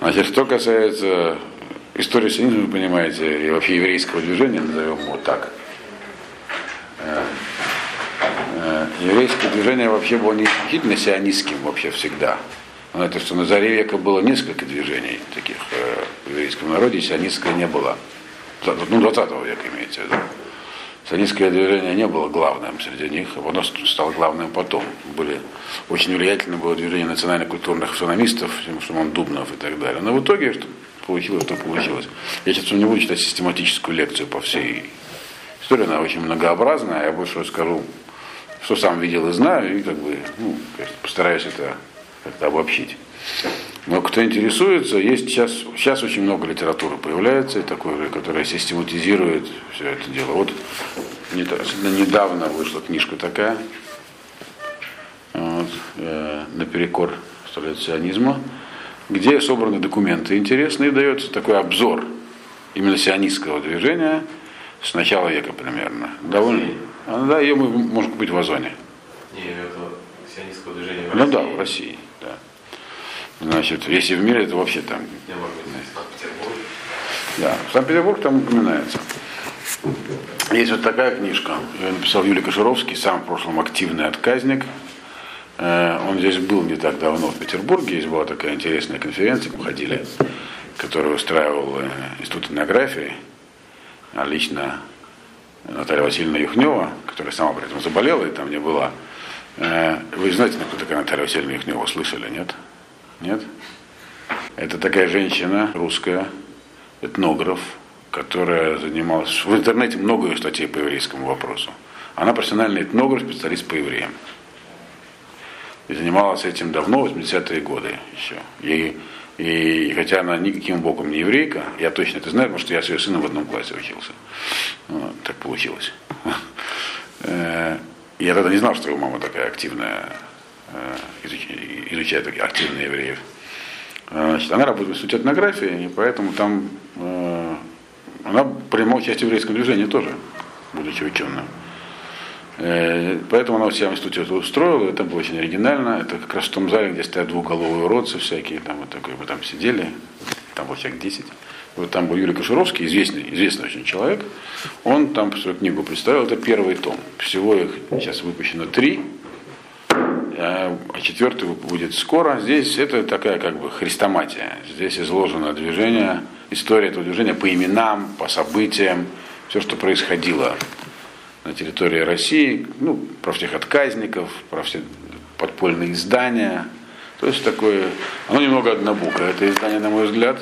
Значит, что касается истории сионизма, вы понимаете, и вообще еврейского движения, назовем его так, э, э, еврейское движение вообще было не исключительно сионистским вообще всегда. Но это что на заре века было несколько движений таких э, в еврейском народе, сионистское не было. Ну, 20 века имеется в виду. Сионистское движение не было главным среди них, оно стало главным потом. Были, очень влиятельно было движение национально-культурных автономистов, Шимон Дубнов и так далее. Но в итоге, что получилось, то получилось. Я сейчас не буду читать систематическую лекцию по всей истории, она очень многообразная, я больше расскажу, что сам видел и знаю, и как бы ну, постараюсь это как-то обобщить. Но кто интересуется, есть сейчас, сейчас очень много литературы появляется, такой, которая систематизирует все это дело. Вот недавно вышла книжка такая, вот, э, наперекор сионизма, где собраны документы интересные, дается такой обзор именно сионистского движения с начала века примерно. Довольно. А, да, ее мы можем купить в Озоне. Не, это сионистского движения в Ну да, в России. Значит, если в мире, это вообще там. Да, Санкт-Петербург там упоминается. Есть вот такая книжка. Ее написал Юлий Кашировский, сам в прошлом активный отказник. Э, он здесь был не так давно в Петербурге. Здесь была такая интересная конференция, мы ходили, которую устраивал э, Институт этнографии, а лично Наталья Васильевна Юхнева, которая сама при этом заболела и там не была. Э, вы знаете, кто такая Наталья Васильевна Юхнева, слышали, нет? Нет? Это такая женщина русская, этнограф, которая занималась... В интернете много статей по еврейскому вопросу. Она профессиональный этнограф, специалист по евреям. И занималась этим давно, 80-е годы еще. И, и хотя она никаким боком не еврейка, я точно это знаю, потому что я с ее сыном в одном классе учился. Вот, так получилось. Э, я тогда не знал, что его мама такая активная изучает активно евреев. Э, значит, она работает в институте этнографии, и поэтому там э, она принимала участие в еврейском движении тоже, будучи ученым. Э, поэтому она у себя в институте это устроила, это было очень оригинально. Это как раз в том зале, где стоят двухголовые уродцы всякие, там вот такой, мы там сидели, там было человек 10. Вот там был Юрий Кашировский, известный, известный очень человек. Он там свою книгу представил, это первый том. Всего их сейчас выпущено три, а, четвертый будет скоро. Здесь это такая как бы хрестоматия. Здесь изложено движение, история этого движения по именам, по событиям, все, что происходило на территории России, ну, про всех отказников, про все подпольные издания. То есть такое, оно немного однобокое, это издание, на мой взгляд.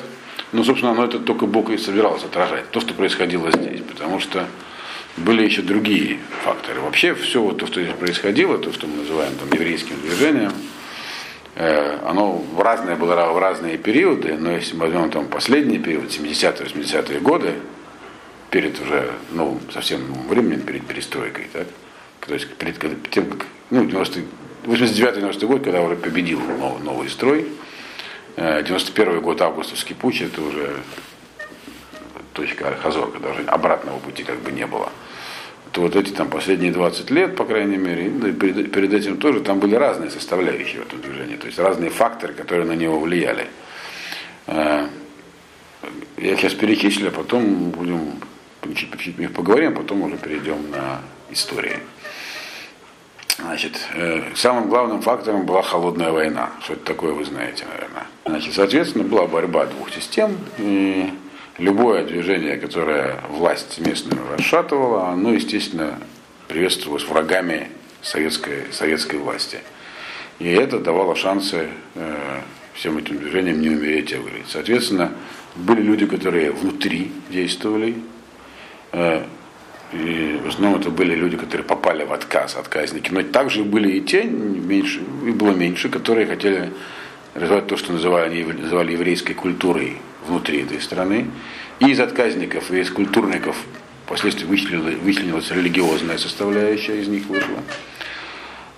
Но, собственно, оно это только Бог и собиралось отражать, то, что происходило здесь. Потому что были еще другие факторы. Вообще все вот то, что здесь происходило, то, что мы называем там, еврейским движением, э, оно в разные было в разные периоды, но если мы возьмем там последний период, 70-е, 80-е годы, перед уже новым, совсем новым временем, перед перестройкой, так? то есть перед тем, как, ну, 89-90 год, когда уже победил новый, новый строй, 91 э, год августовский путь, это уже точка Хазор, когда уже обратного пути как бы не было то вот эти там последние 20 лет, по крайней мере, да, перед, перед этим тоже, там были разные составляющие в этом движении, то есть разные факторы, которые на него влияли. Э, я сейчас перечислю, а потом будем чуть-чуть их поговорим, а потом уже перейдем на истории. Значит, э, самым главным фактором была холодная война. Что это такое, вы знаете, наверное. Значит, соответственно, была борьба двух систем. И любое движение, которое власть местную расшатывала, оно, естественно, приветствовалось врагами советской, советской власти. И это давало шансы э, всем этим движениям не умереть, а выжить. Соответственно, были люди, которые внутри действовали, э, и в основном это были люди, которые попали в отказ, отказники. Но также были и те, меньше, и было меньше, которые хотели развивать то, что называли, называли еврейской культурой внутри этой страны. И из отказников, и из культурников впоследствии вычленилась религиозная составляющая, из них вышла.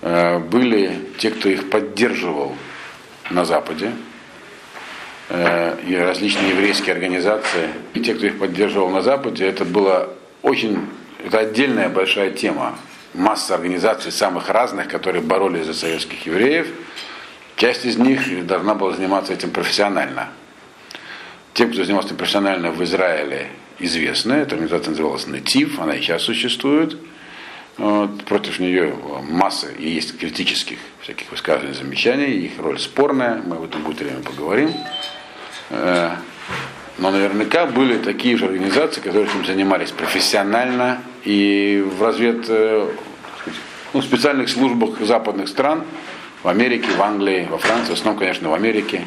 Э, были те, кто их поддерживал на Западе, э, и различные еврейские организации, и те, кто их поддерживал на Западе, это была очень, это отдельная большая тема. Масса организаций самых разных, которые боролись за советских евреев. Часть из них должна была заниматься этим профессионально Те, кто занимался профессионально в Израиле, известны. Эта организация называлась «Натив», она и сейчас существует. Вот, против нее масса и есть критических всяких высказываний, замечаний, их роль спорная, мы об этом будет время поговорим. Э, но наверняка были такие же организации, которые этим занимались профессионально и в развед, э, ну, специальных службах западных стран, в Америке, в Англии, во Франции, в основном, конечно, в Америке.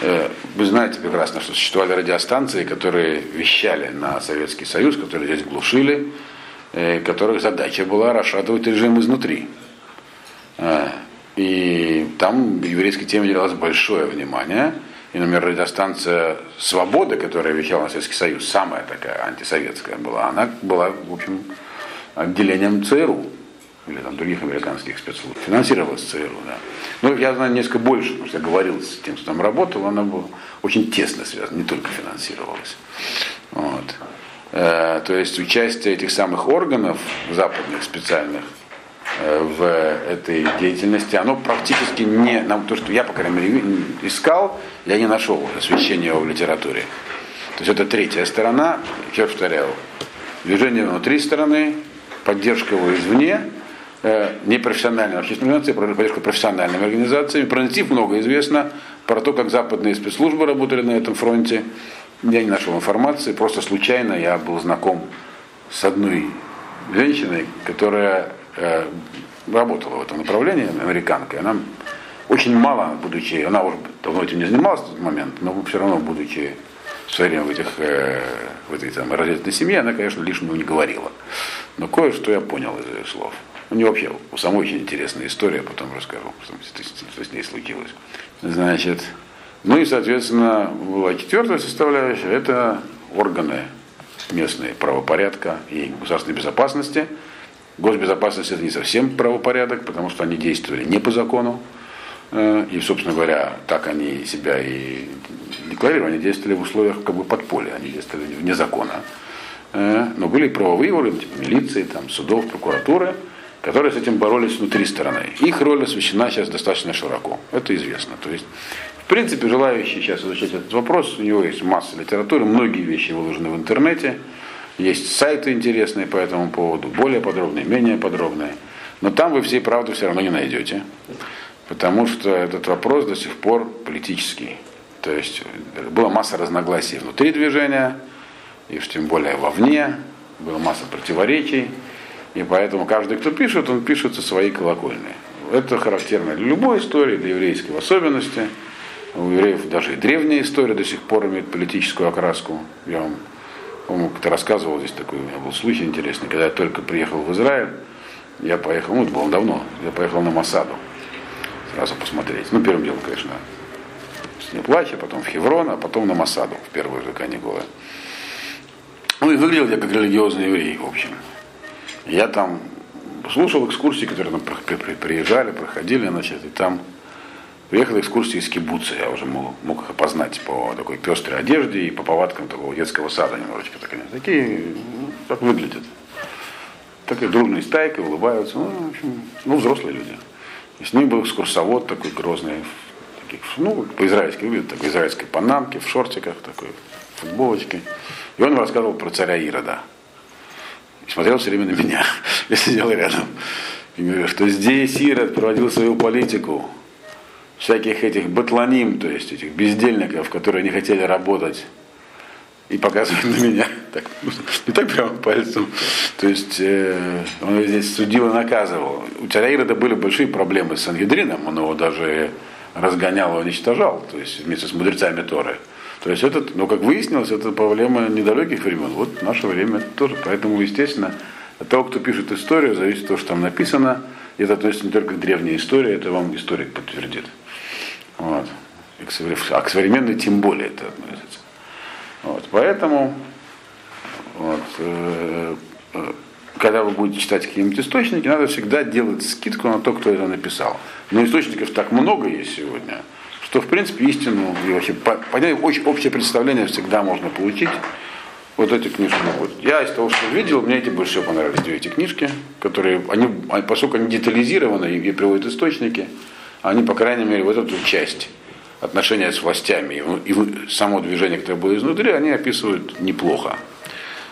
Э, вы знаете прекрасно, что существовали радиостанции, которые вещали на Советский Союз, которые здесь глушили, Э, которых задача была расшатывать режим изнутри. Э, и там еврейской теме уделялось большое внимание. И, например, радиостанция «Свобода», которая вещала на Советский Союз, самая такая антисоветская была, она была, в общем, отделением ЦРУ или там других американских спецслужб. Финансировалась ЦРУ, да. Ну, я знаю несколько больше, потому что я говорил с тем, кто там работал, она была очень тесно связана, не только финансировалась. Вот. Э, то есть участие этих самых органов западных специальных э, в этой деятельности, оно практически не, нам то, что я, по крайней мере, искал, я не нашел освещения его в литературе. То есть это третья сторона, еще повторяю, движение внутри страны, поддержка его извне, э, непрофессиональные общественные организации, поддержка профессиональными организациями. Про НТИП много известно, про то, как западные спецслужбы работали на этом фронте. Я не нашел информации, просто случайно я был знаком с одной женщиной, которая э, работала в этом направлении, американкой. Она очень мало, будучи, она уже давно этим не занималась в тот момент, но все равно, будучи в свое время в, этих, э, в этой там, родительной семье, она, конечно, лишнего не говорила. Но кое-что я понял из ее слов. У нее вообще у самой очень интересная история, потом расскажу, что, что с ней случилось. Значит, ну и, соответственно, была четвертая составляющая, это органы местные правопорядка и государственной безопасности. Госбезопасность это не совсем правопорядок, потому что они действовали не по закону. Э, и, собственно говоря, так они себя и декларировали, они действовали в условиях как бы подполья, они действовали вне закона. Э, но были и правовые органы, типа милиции, там, судов, прокуратуры, которые с этим боролись внутри страны. Их роль освещена сейчас достаточно широко. Это известно. То есть в принципе, желающие сейчас изучать этот вопрос, у него есть масса литературы, многие вещи выложены в интернете, есть сайты интересные по этому поводу, более подробные, менее подробные. Но там вы всей правды все равно не найдете, потому что этот вопрос до сих пор политический. То есть была масса разногласий внутри движения, и уж тем более вовне, была масса противоречий, и поэтому каждый, кто пишет, он пишет со своей колокольни. Это характерно для любой истории, для еврейской в особенности – у евреев даже и древняя история до сих пор имеет политическую окраску. Я вам, по-моему, как-то рассказывал здесь такой, у меня был случай интересный, когда я только приехал в Израиль, я поехал, ну это было давно, я поехал на Масаду сразу посмотреть. Ну, первым делом, конечно, с Неплача, потом в Хеврон, а потом на Масаду, в первые же каникулы. Ну и выглядел я как религиозный еврей, в общем. Я там слушал экскурсии, которые там приезжали, проходили, значит, и там Приехала экскурсия из кибуца, я уже мог, мог их опознать по такой пестрой одежде и по повадкам такого детского сада немножечко. Так, такие, ну, как выглядят. Такая дружная стайка, улыбаются. Ну, в общем, ну, взрослые люди. И с ним был экскурсовод такой грозный, таких, ну, по-израильски выглядит, такой израильской панамке, в шортиках, такой футболочке. И он рассказывал про царя Ирода. И смотрел все время на меня. Я сидел рядом. И говорю, что здесь Ирод проводил свою политику всяких этих батланим, то есть этих бездельников, которые не хотели работать и показывать на меня. Так, не так прямо пальцем. То есть э, он здесь судил и наказывал. У царя Ирода были большие проблемы с Сангедрином, он его даже разгонял и уничтожал, то есть вместе с мудрецами Торы. То есть этот, ну как выяснилось, это проблема недалеких времен. Вот наше время тоже. Поэтому, естественно, от того, кто пишет историю, зависит то, что там написано. И это относится не только к древней истории, это вам историк подтвердит. Вот. А к современной тем более это относится. Вот. Поэтому вот, э, э, когда вы будете читать какие-нибудь источники, надо всегда делать скидку на то, кто это написал. Но источников так много есть сегодня, что в принципе истину и вообще понять, очень общее представление всегда можно получить. Вот эти книжки. Вот. Я из того, что видел, мне эти больше всего понравились две эти книжки, которые, они, поскольку они детализированы и, и приводят источники, они, по крайней мере, вот эту часть отношения с властями и, и само движение, которое было изнутри, они описывают неплохо.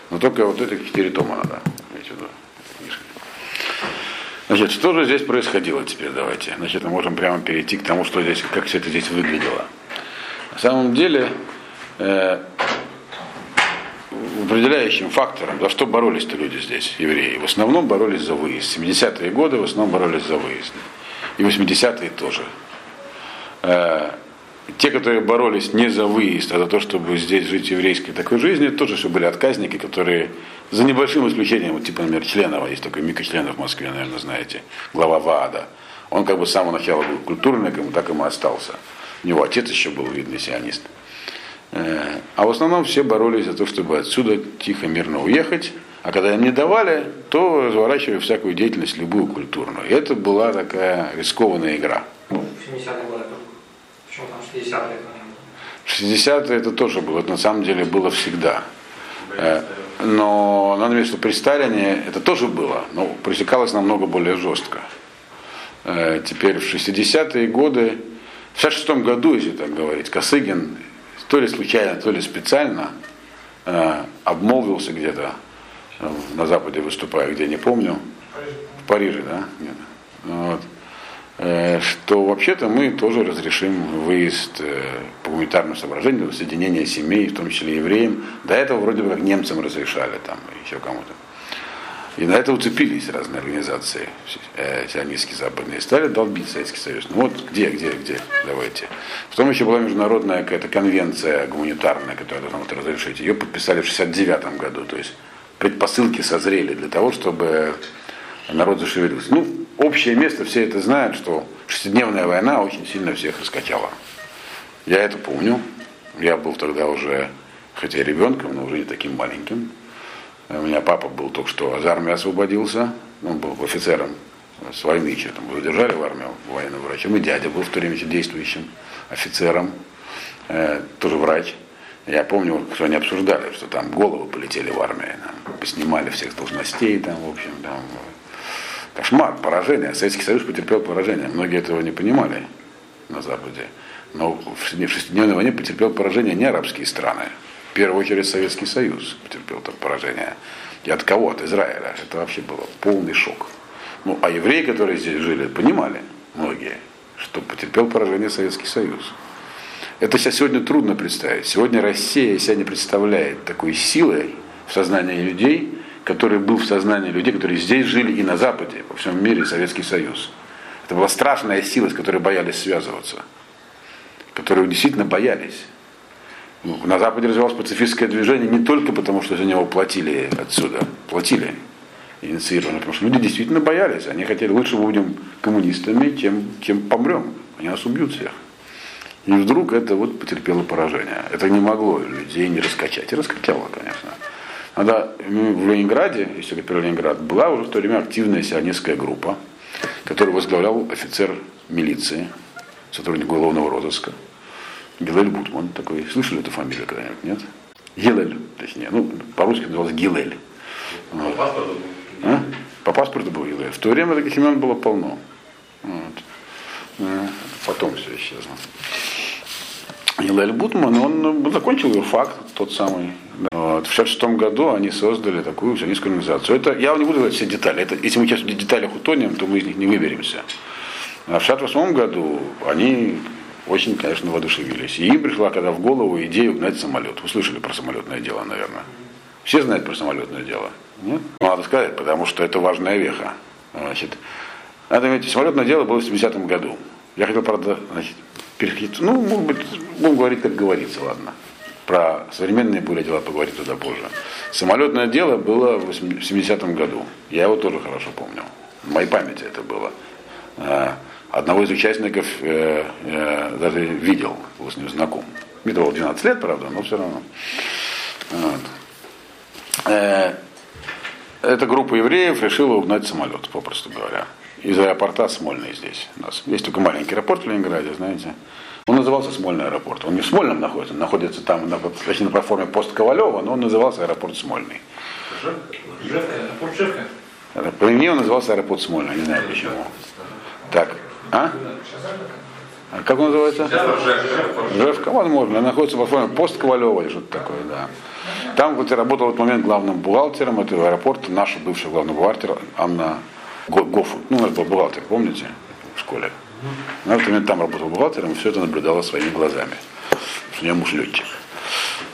Но только вот этих четыре тома надо иметь в виду. книжки. Значит, что же здесь происходило теперь, давайте. Значит, мы можем прямо перейти к тому, что здесь, как все это здесь выглядело. На самом деле, э, определяющим фактором, за что боролись-то люди здесь, евреи, в основном боролись за выезд. 70-е годы в основном боролись за выезд. И 80-е тоже. Э, те, которые боролись не за выезд, а за то, чтобы здесь жить еврейской такой жизнью, тоже все были отказники, которые за небольшим исключением, вот типа, например, Членова, есть такой Мика Членов в Москве, наверное, знаете, глава ВААДа. Он как бы с самого начала был культурником, так и остался. У него отец еще был видный сионист. Э, А в основном все боролись за то, чтобы отсюда тихо, мирно уехать. А когда им не давали, то разворачивали всякую деятельность, любую культурную. И это была такая рискованная игра. В 70-е годы. Почему там 60-е это не было? 60-е это тоже было, это на самом деле было всегда. Но надо иметь, что при Сталине это тоже было, но пресекалось намного более жестко. Э, Теперь в 60-е годы, в 66 году, если так говорить, Косыгин то ли случайно, то ли специально э, обмолвился где-то на Западе выступая, где не помню, в Париже, да? Нет. Вот. Э, Что вообще-то мы тоже разрешим выезд э, по гуманитарным соображениям, соединение семей, в том числе евреям. До этого вроде бы как немцам разрешали там, еще кому-то. И на это уцепились разные организации, э, сионистские западные, и стали долбить Советский Союз. Ну вот где, где, где, давайте. Потом еще была международная какая-то конвенция гуманитарная, которая должна это разрешить. Ее подписали в 69 году, то есть предпосылки созрели для того, чтобы народ зашевелился. Ну, общее место, все это знают, что шестидневная война очень сильно всех раскачала. Я это помню. Я был тогда уже, хотя ребенком, но уже не таким маленьким. У меня папа был только что из армии освободился. Он был офицером с войны еще. Там его в армию военным врачом. И дядя был в то время еще действующим офицером. Э, тоже врач. Я помню, что они обсуждали, что там головы полетели в армии. Там, поснимали всех должностей, там, в общем, там, кошмар, поражение. Советский Союз потерпел поражение. Многие этого не понимали на Западе. Но в шестидневной войне потерпел поражение не арабские страны. В первую очередь Советский Союз потерпел там поражение. И от кого? От Израиля. Это вообще было полный шок. Ну, а евреи, которые здесь жили, понимали, многие, что потерпел поражение Советский Союз. Это сейчас сегодня трудно представить. Сегодня Россия себя не представляет такой силой в сознании людей, который был в сознании людей, которые здесь жили и на Западе, по всему мире, Советский Союз. Это была страшная сила, с которой боялись связываться, которые действительно боялись. Ну, На Западе развивалось пацифистское движение не только потому, что за него платили отсюда, платили инициированно, потому что люди действительно боялись. Они хотели, лучше будем коммунистами, чем, чем помрем. Они нас убьют всех. И вдруг это вот потерпело поражение. Это не могло людей не раскачать. И раскачало, конечно. Надо, в Ленинграде, если говорить про Ленинград, была уже в то время активная сионистская группа, которую возглавлял офицер милиции, сотрудник уголовного розыска, Гилель Бутман такой. Слышали эту фамилию когда-нибудь, нет? Гилель, точнее. Ну, по-русски называлось Гилель. По паспорту А? По паспорту был Гилель. В то время таких имен было полно. Вот. Э, Потом все исчезло. Гилель Бутман, он э, закончил юрфак, тот самый. Вот. В 1966 году они создали такую сионистскую организацию. Это, я не буду говорить все детали. Это, если мы сейчас в деталях утонем, то мы из них не выберемся. А в 1968 году они очень, конечно, воодушевились. И им пришла когда в голову идея угнать самолет. Вы слышали про самолетное дело, наверное? Все знают про самолетное дело? Нет? Ну, Надо сказать, потому что это важная веха. Значит, надо иметь, самолетное дело было в 70-м году. Я хотел, правда, значит, переходить, ну, может быть, будем говорить, как говорится, ладно. Про современные более дела поговорить туда позже. Самолетное дело было в 70-м году. Я его тоже хорошо помню. В моей памяти это было. А, Одного из участников э, э, даже видел, был с ним знаком. Мне было 12 лет, правда, но все равно. Вот. Э, Эта группа евреев решила угнать самолет, попросту говоря. Из аэропорта Смольный здесь у нас. Есть только маленький аэропорт в Ленинграде, знаете. Он назывался Смольный аэропорт. Он не в Смольном находится, он находится там, на, точнее, на платформе пост Ковалева, но он назывался аэропорт Смольный. Жевка, аэропорт Жевка. По мне он назывался аэропорт Смольный, не знаю почему. Так, а? А как он называется? Жевка. Возможно. Она находится по форме пост Ковалева или что-то такое, да. Там я работал в этот момент главным бухгалтером этого аэропорта, наша бывшая главный бухгалтер Анна Гофу. Ну, у нас был бухгалтер, помните, в школе. Она в момент там работала бухгалтером, и все это наблюдала своими глазами. У нее муж летчик.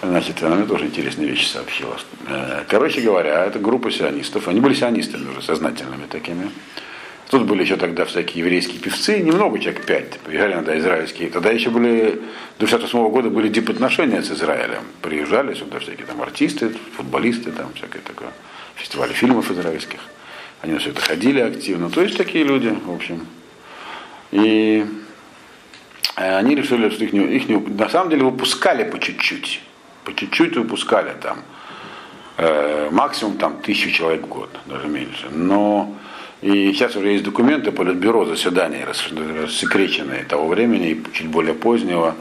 Значит, она мне тоже интересные вещи сообщила. Э, Короче говоря, это группа сионистов. Они были сионистами уже, сознательными такими. Тут были еще тогда всякие еврейские певцы, немного, человек пять. Приезжали иногда израильские. Тогда еще были, до 68 года были дипотношения с Израилем. Приезжали сюда всякие там артисты, футболисты, там всякое такое. Фестивали фильмов израильских. Они на все это ходили активно. То есть такие люди, в общем. И э, они решили, что их, не, их не- на самом деле выпускали по чуть-чуть. По чуть-чуть выпускали там. Э, максимум там тысячу человек в год, даже меньше. Но и сейчас уже есть документы Политбюро заседания рас- рассекреченные того времени и чуть более позднего,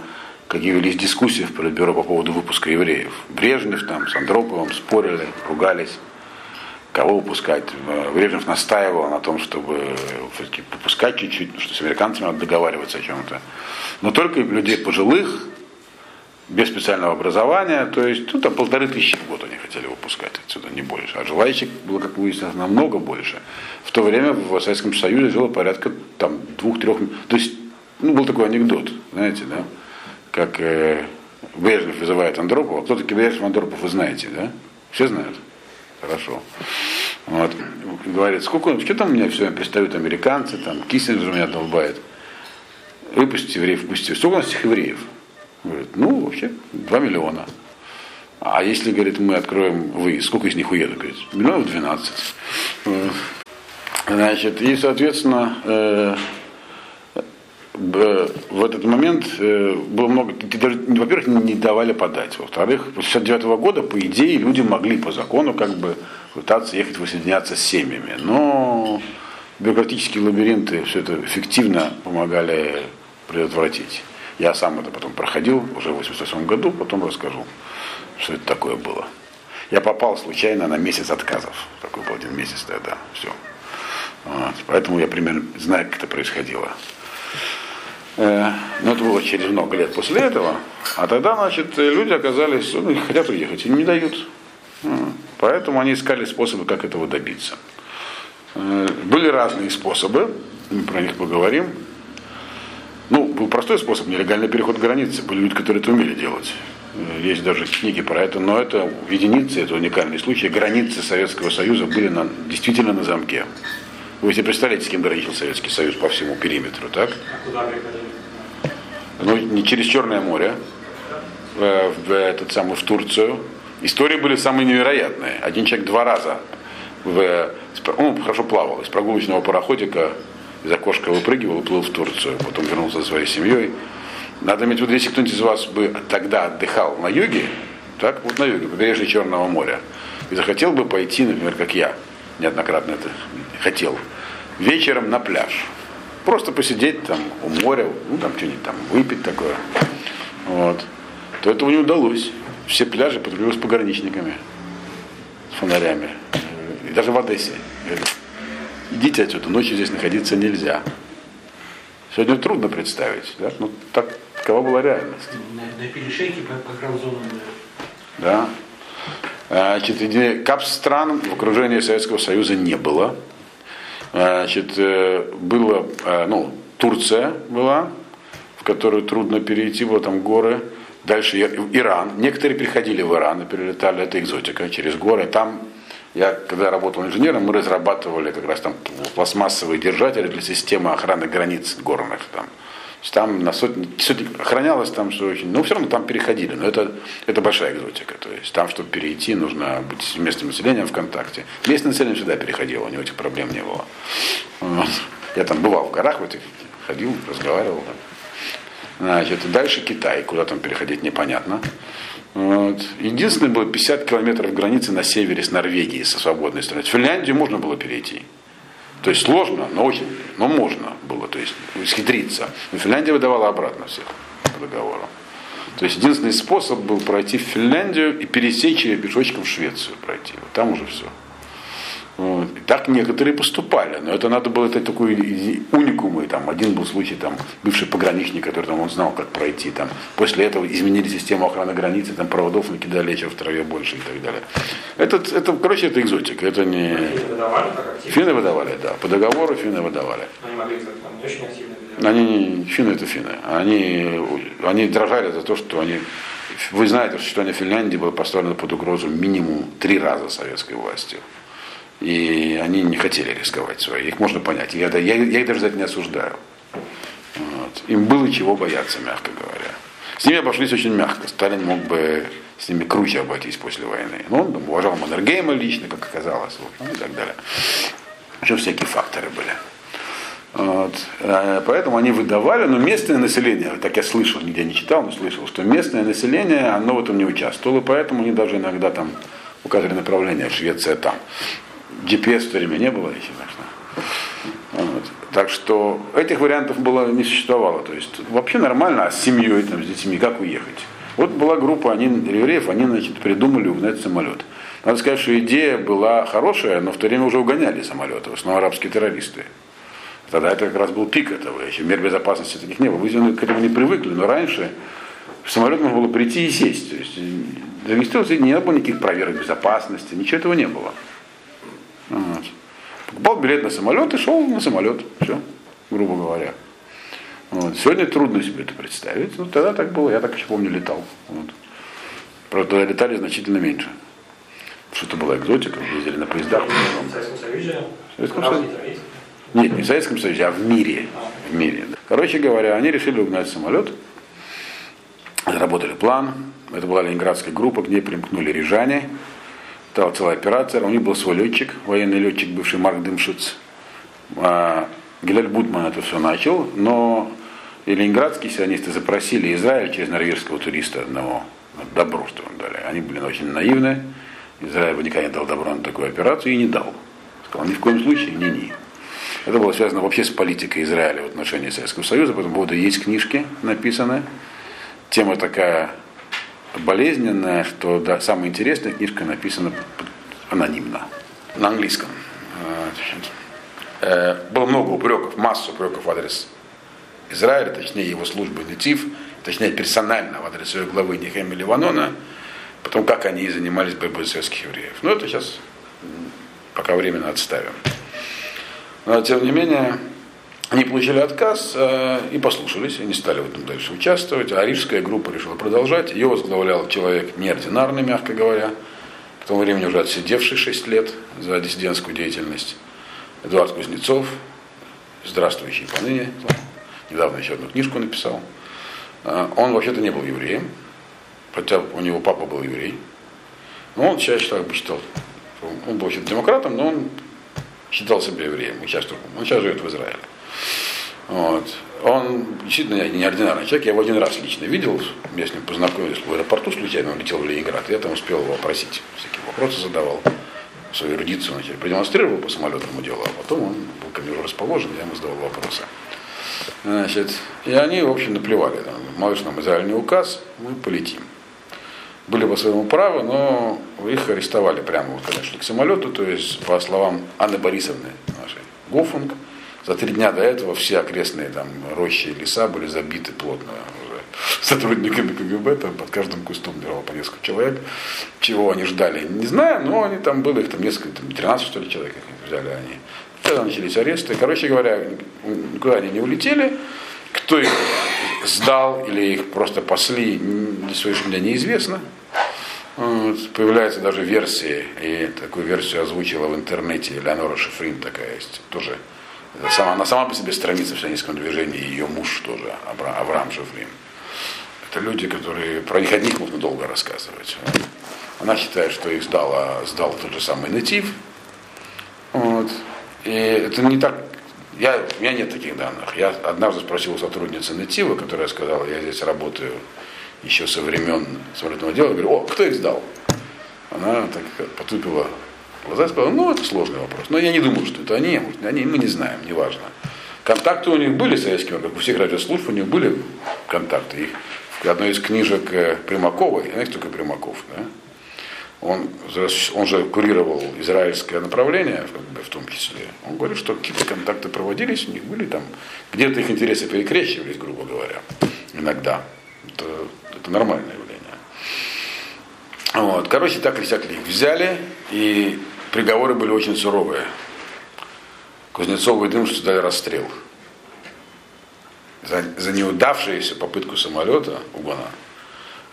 какие велись дискуссии в Политбюро по поводу выпуска евреев. Брежнев там с Андроповым спорили, ругались, кого выпускать. Э, Брежнев настаивал на том, чтобы все-таки выпускать чуть-чуть, что с американцами надо договариваться о чем-то. Но только людей пожилых, без специального образования, то есть ну, там полторы тысячи в год они хотели выпускать отсюда, не больше. А желающих было, как выяснилось, намного больше. В то время в Советском Союзе жило порядка там двух-трех, то есть, ну, был такой анекдот, знаете, да, как э, Брежнев вызывает Андропова. Кто такой Брежнев Андропов, вы знаете, да? Все знают? Хорошо. Вот. Говорит, сколько, что там у меня все пристают американцы, там, Киссинджер меня долбает. Выпустите евреев, выпустите. Сколько у нас этих евреев? Говорит, ну, вообще, 2 миллиона. А если, говорит, мы откроем вы, сколько из них уедут? Говорит, миллионов 12. Вот. Значит, и, соответственно, э, в этот момент э, было много, даже, во-первых, не давали подать, во-вторых, с 69 года, по идее, люди могли по закону как бы пытаться ехать воссоединяться с семьями, но бюрократические лабиринты все это эффективно помогали предотвратить. Я сам это потом проходил уже в 88 году, потом расскажу, что это такое было. Я попал случайно на месяц отказов. Такой был один месяц тогда. Все. Вот. Поэтому я примерно знаю, как это происходило. Э, Но это было через много лет после этого. А тогда, значит, люди оказались, ну, хотят уехать, им не дают. Поэтому они искали способы, как этого добиться. Э, Были разные способы, мы про них поговорим. Ну, был простой способ, нелегальный переход границы. Были люди, которые это умели делать. Э, Есть даже книги про это, но это единицы, это уникальный случай. Границы Советского Союза были на, действительно на замке. Вы себе представляете, с кем граничил Советский Союз по всему периметру, так? А куда? Ну, не через Черное море, в, в этот самый, в Турцию. Истории были самые невероятные. Один человек два раза в, про- он хорошо плавал, из прогулочного пароходика из окошка выпрыгивал и плыл в Турцию. Потом вернулся со своей семьей. Надо иметь в виду, если кто-нибудь из вас бы тогда отдыхал на юге, так, вот на юге, побережье Черного моря, и захотел бы пойти, например, как я, неоднократно это хотел, вечером на пляж. Просто посидеть там у моря, ну там что-нибудь там выпить такое. Вот. То этого не удалось. Все пляжи патрулировались пограничниками с фонарями. И даже в Одессе. Говорят, Идите отсюда, ночью здесь находиться нельзя. Сегодня трудно представить, да? Ну, так, такова была реальность. На, на перешейке по, по граф-зонам, Да. да. Значит, капс стран в окружении Советского Союза не было. Значит, э, было, э, ну, Турция была, в которую трудно перейти, вот там горы. Дальше Иран. Некоторые приходили в Иран и перелетали, это экзотика, через горы. Там, я когда работал инженером, мы разрабатывали как раз там пластмассовые держатели для системы охраны границ горных. Там. Там на сотни, сотни охранялось там, что очень, но все равно там переходили. Но это, это большая экзотика. То есть там, чтобы перейти, нужно быть с местным населением в контакте. Местное население всегда переходило, у него этих проблем не было. Вот. Я там бывал в горах в этих, ходил, разговаривал. Значит, и дальше Китай, куда там переходить непонятно. Вот. Единственное было 50 километров границы на севере с Норвегией, со свободной страной. В Финляндию можно было перейти. То есть сложно, но очень, но можно было, то есть исхитриться. Но Финляндия выдавала обратно всех по договору. То есть единственный способ был пройти в Финляндию и пересечь ее пешочком в Швецию пройти. Вот там уже все. Вот. И так некоторые поступали, но это надо было, это такой уникумы, там один был случай, там бывший пограничник, который там он знал, как пройти, там после этого изменили систему охраны границы, там проводов накидали еще в траве больше и так далее. Это, это короче, это экзотика, это не... Финны выдавали? Финны выдавали, да, по договору финны выдавали. Они могли, там не очень активно. Они, финны это финны, они, они дрожали за то, что они вы знаете, что существование Финляндии было поставлено под угрозу минимум три раза советской властью. И они не хотели рисковать свои. Их можно понять. Я, я, я их даже за это не осуждаю. Вот. Им было чего бояться, мягко говоря. С ними обошлись очень мягко. Сталин мог бы с ними круче обойтись после войны. Но он там, уважал Маннергейма лично, как оказалось, ну, и так далее. Еще всякие факторы были. Вот. Э, поэтому они выдавали, но местное население, так я слышал, нигде не читал, но слышал, что местное население, оно в этом не участвовало, поэтому они даже иногда там указывали направление, Швеция там. GPS в то время не было еще, конечно. Вот. Так что этих вариантов было не существовало. То есть вообще нормально, а с семьей, там, с детьми, как уехать? Вот была группа они, евреев, они значит, придумали угнать самолет. Надо сказать, что идея была хорошая, но в то время уже угоняли самолеты, в основном арабские террористы. Тогда это как раз был пик этого, еще мер безопасности таких не было. Вы к этому не привыкли, но раньше в самолет можно было прийти и сесть. То есть зарегистрироваться не было никаких проверок безопасности, ничего этого не было. Вот. Покупал билет на самолет и шел на самолет. Все, грубо говоря. Вот. Сегодня трудно себе это представить. Но тогда так было. Я так еще помню, летал. Вот. Правда, тогда летали значительно меньше. Что это была экзотика, ездили на поездах. В Советском Союзе? В Советском Союзе? Нет, не в Советском Союзе, а в мире. В мире. Короче говоря, они решили угнать самолет. Заработали план. Это была ленинградская группа, к ней примкнули рижане. Стала целая операция. У них был свой летчик, военный летчик, бывший Марк Дымшиц. А, Гилель Бутман это все начал, но и ленинградские сионисты запросили Израиль через норвежского туриста одного добро, что им дали. Они были очень наивны. Израиль бы никогда не дал добро на такую операцию и не дал. Сказал, ни в коем случае, не-не. Это было связано вообще с политикой Израиля в отношении Советского Союза, по этому поводу есть книжки написаны. Тема такая болезненная, что да, самая интересная книжка написана анонимно, на английском. Э, было много упреков, массу упреков в адрес Израиля, точнее его службы Нетив, точнее персонально в адрес своей главы Нехема Ливанона, потом как они занимались борьбой советских евреев. Но это сейчас пока временно отставим. Но тем не менее, они получили отказ э, и послушались, и не стали в этом дальше участвовать. А рижская группа решила продолжать. Ее возглавлял человек неординарный, мягко говоря, к тому времени уже отсидевший 6 лет за диссидентскую деятельность. Эдуард Кузнецов, здравствующий поныне, недавно еще одну книжку написал. Э, он вообще-то не был евреем, хотя у него папа был еврей. Но он сейчас так бы считал, он был вообще демократом, но он считал себя евреем, сейчас, он сейчас живет в Израиле. Вот. Он действительно неординарный человек. Я его один раз лично видел. Я с ним познакомился в аэропорту случайно. Он летел в Ленинград. Я там успел его опросить. Всякие вопросы задавал. Свою эрудицию вначале продемонстрировал по самолетному делу, а потом он был ко мне уже расположен, я ему задавал вопросы. Значит, и они, в общем, наплевали. Там, Малыш нам Израиль не указ, мы полетим. Были по своему праву, но их арестовали прямо, вот, когда шли к самолету, то есть, по словам Анны Борисовны нашей, Гофунг, за три дня до этого все окрестные там рощи и леса были забиты плотно уже сотрудниками КГБ, там под каждым кустом было по несколько человек. Чего они ждали, не знаю, но они там было, их там несколько, там 13 что ли человек их взяли они. Тогда начались аресты. Короче говоря, никуда они не улетели. Кто их сдал или их просто пасли, до сегодняшнего дня неизвестно. Вот. Появляются даже версии, и такую версию озвучила в интернете Леонора Шифрин такая есть, тоже Сама, она сама по себе страница в сионистском движении, и ее муж тоже, Авраам, Авраам Шефрин. Это люди, которые про них одних можно долго рассказывать. Она считает, что их сдал, а сдал тот же самый Натив. Вот. И это не так. Я, у меня нет таких данных. Я однажды спросил у сотрудницы Натива, которая сказала, я здесь работаю еще со времен самолетного дела, говорю, о, кто их сдал? Она так потупила глаза сказал, ну это сложный вопрос. Но я не думаю, что это они, они мы не знаем, неважно. Контакты у них были с советскими, как у всех радиослужб, у них были контакты. Их в одной из книжек э, Примаковой, знаете, только Примаков, да? он, он же курировал израильское направление, как бы, в том числе. Он говорит, что какие-то контакты проводились, у них были там, где-то их интересы перекрещивались, грубо говоря, иногда. Это, это нормальное явление. Вот. Короче, так или всяк их взяли, и приговоры были очень суровые. Кузнецову и Дымшицу дали расстрел. За, за неудавшуюся попытку самолета Угана.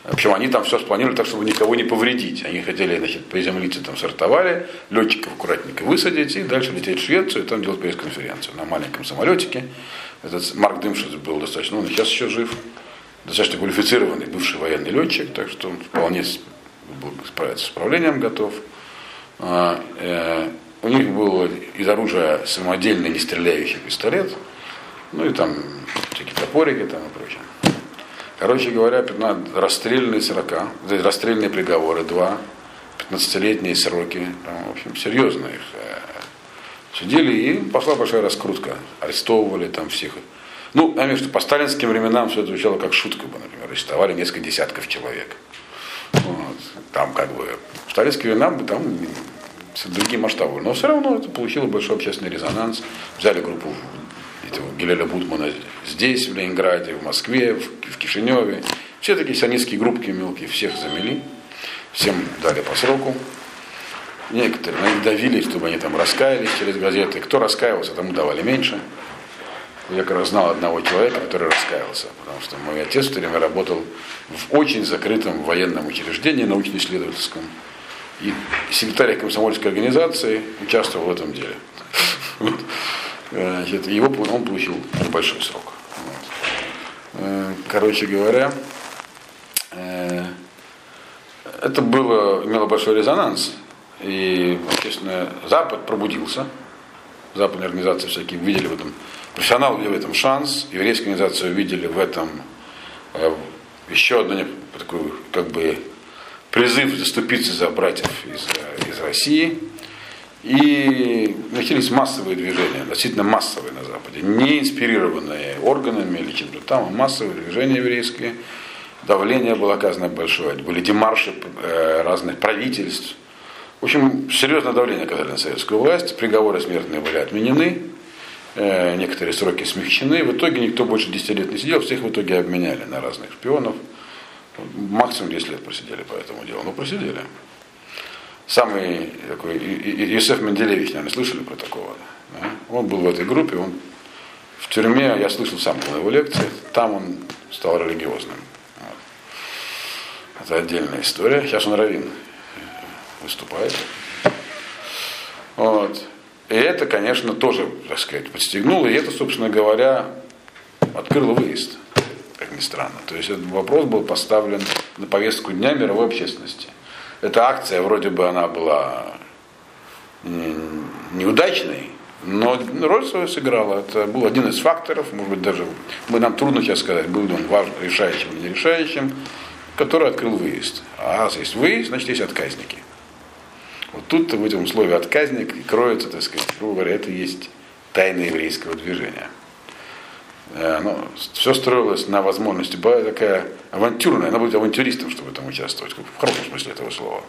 Причем они там все спланировали так, чтобы никого не повредить. Они хотели, значит, приземлиться, там сортовали, летчиков аккуратненько высадить и дальше лететь в Швецию и там делать пресс-конференцию на маленьком самолетике. Этот Марк Дымшиц был достаточно, он сейчас еще жив, достаточно квалифицированный бывший военный летчик, так что он вполне был справиться с управлением готов. А, э, у них был из оружия самодельный нестреляющий пистолет, ну и там всякие топорики там и прочее. Короче говоря, 15, расстрельные срока, расстрельные приговоры, два, 15-летние сроки, там, в общем, серьезно их э, судили, и пошла большая раскрутка. Арестовывали там всех. Ну, виду, что по сталинским временам все это звучало как шутка бы, например, арестовали несколько десятков человек. Вот. Там как бы в сталинские времена там другие масштабы. Но все равно это получило большой общественный резонанс. Взяли группу этого Гелеля Бутмана здесь, в Ленинграде, в Москве, в, в Кишиневе. Все такие сионистские группки мелкие, всех замели, всем дали по сроку. Некоторые на них давили, чтобы они там раскаялись через газеты. Кто раскаивался, тому давали меньше. Я как раз знал одного человека, который раскаялся, потому что мой отец в то время работал в очень закрытом военном учреждении, научно-исследовательском. И секретарь комсомольской организации участвовал в этом деле. Значит, его, он получил большой срок. Э, короче говоря, э, это было, имело большой резонанс. И, естественно, Запад пробудился. Западные организации всякие видели в этом, профессионалы видели в этом шанс, еврейские организации увидели в этом э, еще одну такую, как бы, призыв заступиться за братьев из, из России. И начались массовые движения, относительно массовые на Западе, не инспирированные органами или чем-то там, а массовые движения еврейские. Давление было оказано большое, были демарши э, разных правительств. В общем, серьезное давление оказали на советскую власть, приговоры смертные были отменены, э, некоторые сроки смягчены. В итоге никто больше 10 лет не сидел, всех в итоге обменяли на разных шпионов. Максимум 10 лет просидели по этому делу, но просидели. Самый такой, Юсеф Менделевич, наверное, слышали про такого? Да? Он был в этой группе, он в тюрьме, я слышал сам был его лекции, там он стал религиозным. Вот. Это отдельная история. Сейчас он равин выступает. Вот. И это, конечно, тоже, так сказать, подстегнуло, и это, собственно говоря, открыло выезд, как ни странно. То есть этот вопрос был поставлен на повестку дня мировой общественности эта акция, вроде бы она была неудачной, но роль свою сыграла. Это был один из факторов, может быть, даже мы, нам трудно сейчас сказать, был ли он важным, решающим или не решающим, который открыл выезд. А раз есть выезд, значит, есть отказники. Вот тут в этом слове отказник кроется, так сказать, грубо говоря, это и есть тайна еврейского движения. Э, ну, все строилось на возможности. Была такая авантюрная, она будет авантюристом, чтобы этом участвовать, в хорошем смысле этого слова.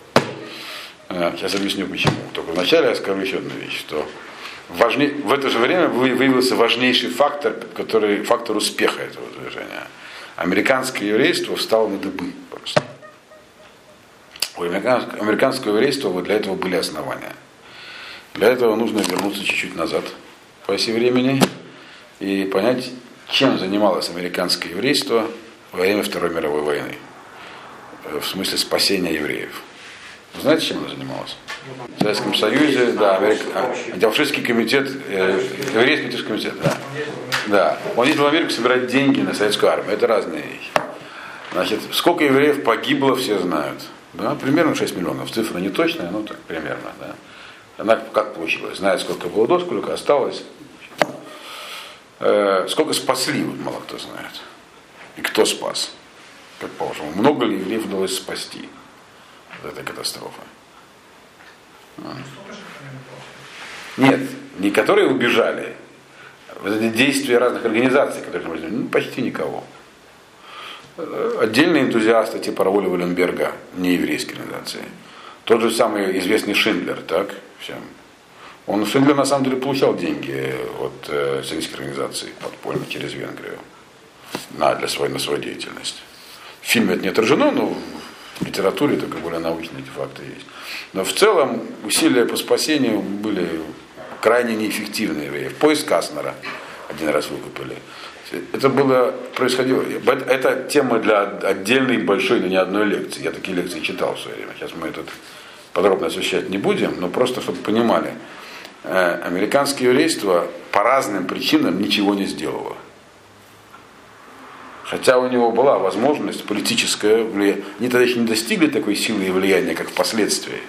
Э, сейчас объясню почему. Только вначале я скажу еще одну вещь, что важней, в это же время выявился важнейший фактор, который, фактор успеха этого движения. Американское еврейство встало на дыбы просто. У американского еврейства вот для этого были основания. Для этого нужно вернуться чуть-чуть назад по оси времени и понять, чем занималось американское еврейство во время Второй мировой войны, э, в смысле спасения евреев. Вы знаете, чем оно занималось? В Советском Союзе, да, Америк... антифашистский комитет, э, еврейский комитет, да. Да. Он ездил в Америку собирать деньги на советскую армию. Это разные вещи. Значит, сколько евреев погибло, все знают. Да, примерно 6 миллионов. Цифра не точная, но так примерно. Да. Она как получилось? Знает, сколько было до, сколько осталось. Э, сколько спасли, вот мало кто знает. И кто спас. Как по-вашему, много ли евреев удалось спасти от этой катастрофы? А. Нет, не которые убежали. Вот действия разных организаций, которые ну, почти никого. Отдельные энтузиасты типа Рауля Валенберга, не еврейские организации. Тот же самый известный Шиндлер, так, всем. Он, Шиндлер, на самом деле, получал деньги от э, сионистской организации подпольно через Венгрию на, для своей, на свою деятельность. В фильме это не отражено, но в литературе только более научные эти факты есть. Но в целом усилия по спасению были крайне неэффективные. Поиск Каснера один раз выкупили. Это было происходило. Это тема для отдельной большой, но не одной лекции. Я такие лекции читал в свое время. Сейчас мы этот подробно освещать не будем, но просто чтобы понимали. Э, американское еврейство по разным причинам ничего не сделало. Хотя у него была возможность политическая влияние. Они тогда еще не достигли такой силы и влияния, как впоследствии.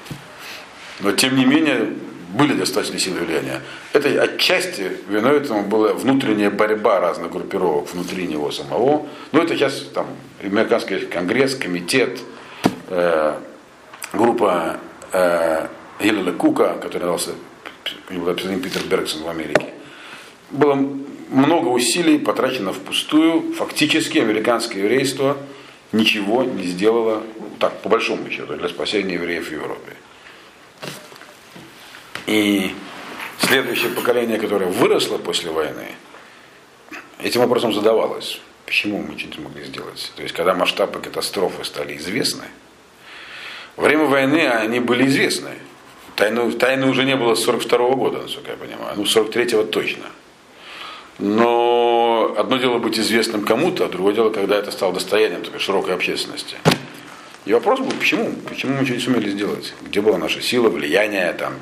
Но тем не менее были достаточно силы влияния. Это отчасти виной этому была внутренняя борьба разных группировок внутри него самого. Но это сейчас там американский конгресс, комитет, э, группа э, Гиллела Кука, который назывался псевдоним Питер Бергсон в Америке. Было много усилий потрачено впустую. Фактически американское еврейство ничего не сделало, так, по большому счету, для спасения евреев в Европе. И следующее поколение, которое выросло после войны, этим вопросом задавалось. Почему мы не могли сделать? То есть, когда масштабы катастрофы стали известны, время войны они были известны. Тайны, тайны уже не было с 42 -го года, насколько я понимаю. Ну, 43-го точно. Но одно дело быть известным кому-то, а другое дело, когда это стало достоянием такой широкой общественности. И вопрос был, почему? Почему мы ничего не сумели сделать? Где была наша сила, влияние, там,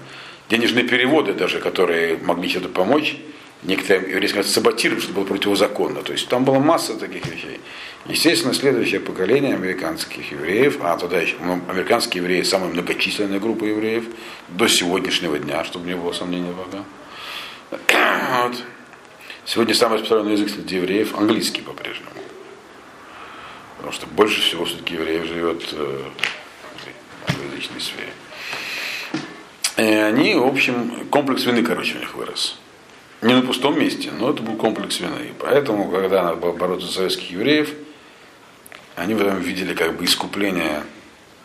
денежные переводы даже, которые могли что-то помочь, некоторые еврейские саботировали, что было противозаконно. То есть там была масса таких вещей. Естественно, следующее поколение американских евреев, а тогда еще ну, американские евреи самая многочисленная группа евреев до сегодняшнего дня, чтобы не было сомнений пока. Вот. Сегодня самый распространенный язык среди евреев английский по-прежнему. Потому что больше всего все-таки евреев живет э, в англоязычной сфере. И они, в общем, комплекс вины, короче, у них вырос. Не на пустом месте, но это был комплекс вины. И поэтому, когда надо было бороться за советских евреев, они в этом видели как бы искупление,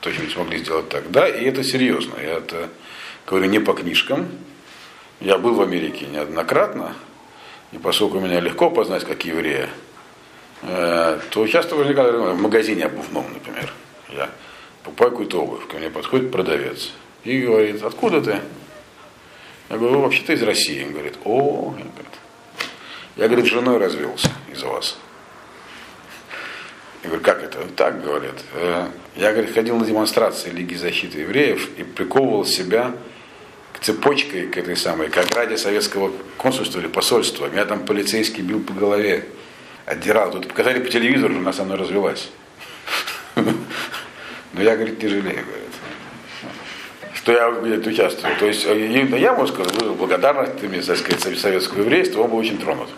то, что смогли сделать тогда, и это серьезно. Я это говорю не по книжкам. Я был в Америке неоднократно, и поскольку меня легко познать как еврея, э, то часто возникали в магазине обувном, например. Я покупаю какую-то обувь, ко мне подходит продавец и говорит, откуда ты? Я говорю, вообще-то из России. Он говорит, о, я, говорит, я говорит, с женой развелся из-за вас. Я говорю, как это? Так, говорят. «Э, я, говорит, ходил на демонстрации Лиги защиты евреев и приковывал себя к цепочкой, к этой самой, как ради советского консульства или посольства. Меня там полицейский бил по голове, отдирал. Тут показали по телевизору, она со мной развелась. Но я, говорит, не жалею, что я участвую. То есть я, могу сказать, благодарность мне, так сказать, советского еврейства, он был очень тронут.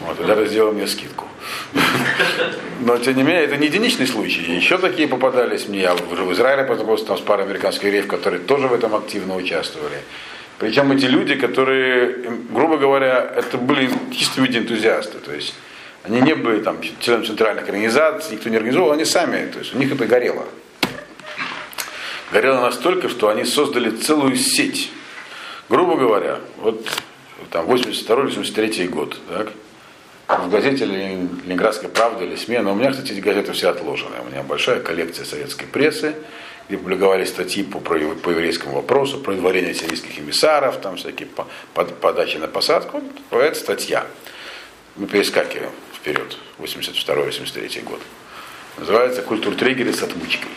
Вот, и даже сделал мне скидку. Но, тем не менее, это не единичный случай. Еще такие попадались мне. Я уже в Израиле познакомился там с парой американских евреев, которые тоже в этом активно участвовали. Причем эти люди, которые, грубо говоря, это были чисто виде энтузиасты. То есть они не были там членами центральных организаций, никто не организовал, они сами, то есть у них это горело горело настолько, что они создали целую сеть. Грубо говоря, вот там 82-83 год, так, в газете Ленинградская правда или СМИ, но у меня, кстати, эти газеты все отложены. У меня большая коллекция советской прессы, где публиковали статьи по, по еврейскому вопросу, про дворение сирийских эмиссаров, там всякие по, по, подачи на посадку. Вот эта статья. Мы перескакиваем вперед, 82-83 год. Называется «Культуртриггеры с отмычкой».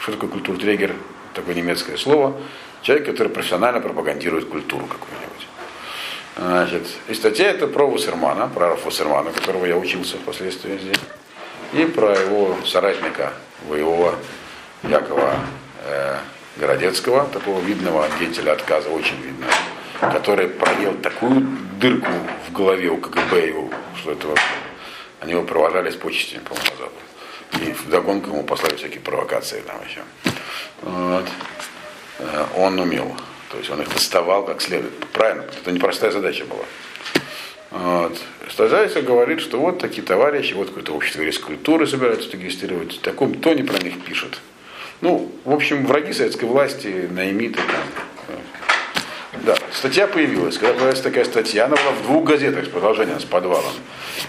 Что такое культуртрегер? Такое немецкое слово. Человек, который профессионально пропагандирует культуру какую-нибудь. Значит, и статья это про Вассермана, про Рафа Вассермана, которого я учился впоследствии здесь, и про его соратника, воевого Якова э, Городецкого, такого видного деятеля отказа, очень видного, который проел такую дырку в голове у КГБ его, что это они его провожали с почестями, по-моему, на. И вдогонку ему послали всякие провокации там еще. Вот. Э, он умел. То есть он их доставал как следует. Правильно, это непростая задача была. Вот. Стажайся говорит, что вот такие товарищи, вот какое-то общество еврейской культуры собираются регистрировать. В таком тоне про них пишет. Ну, в общем, враги советской власти, наимиты там. Да, статья появилась. Когда появилась такая статья, она была в двух газетах с продолжением, с подвалом.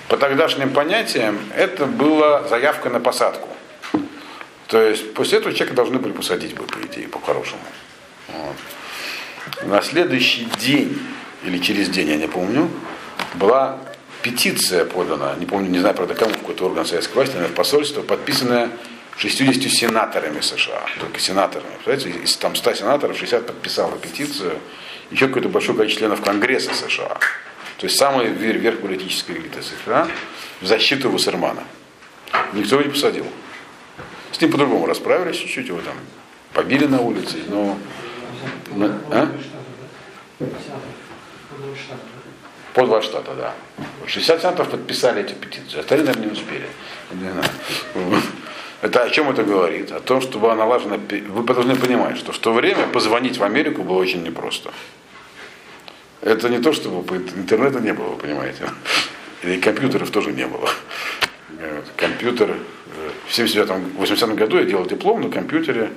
По тогдашним понятиям это была заявка на посадку. То есть после этого человека должны были посадить бы, по идее, по-хорошему. Вот. На следующий день, или через день, я не помню, была петиция подана, не помню, не знаю, правда, кому, какой-то орган советской власти, наверное, в посольство, подписанная 60 сенаторами США, только сенаторами. Представляете, из там 100 сенаторов 60 подписало петицию, еще какое-то большое количество членов Конгресса США. То есть самый верх политической элиты США в защиту Вассермана. Никто его не посадил. С ним по-другому расправились чуть-чуть, его там побили на улице, но... а? По два штата, да. 60 сенаторов подписали эти петиции, остальные, наверное, не успели. Это о чем это говорит? О том, что была налажена... Вы должны понимать, что в то время позвонить в Америку было очень непросто. Это не то, чтобы интернета не было, понимаете. И компьютеров тоже не было. Компьютер в 79-80 году я делал диплом на компьютере,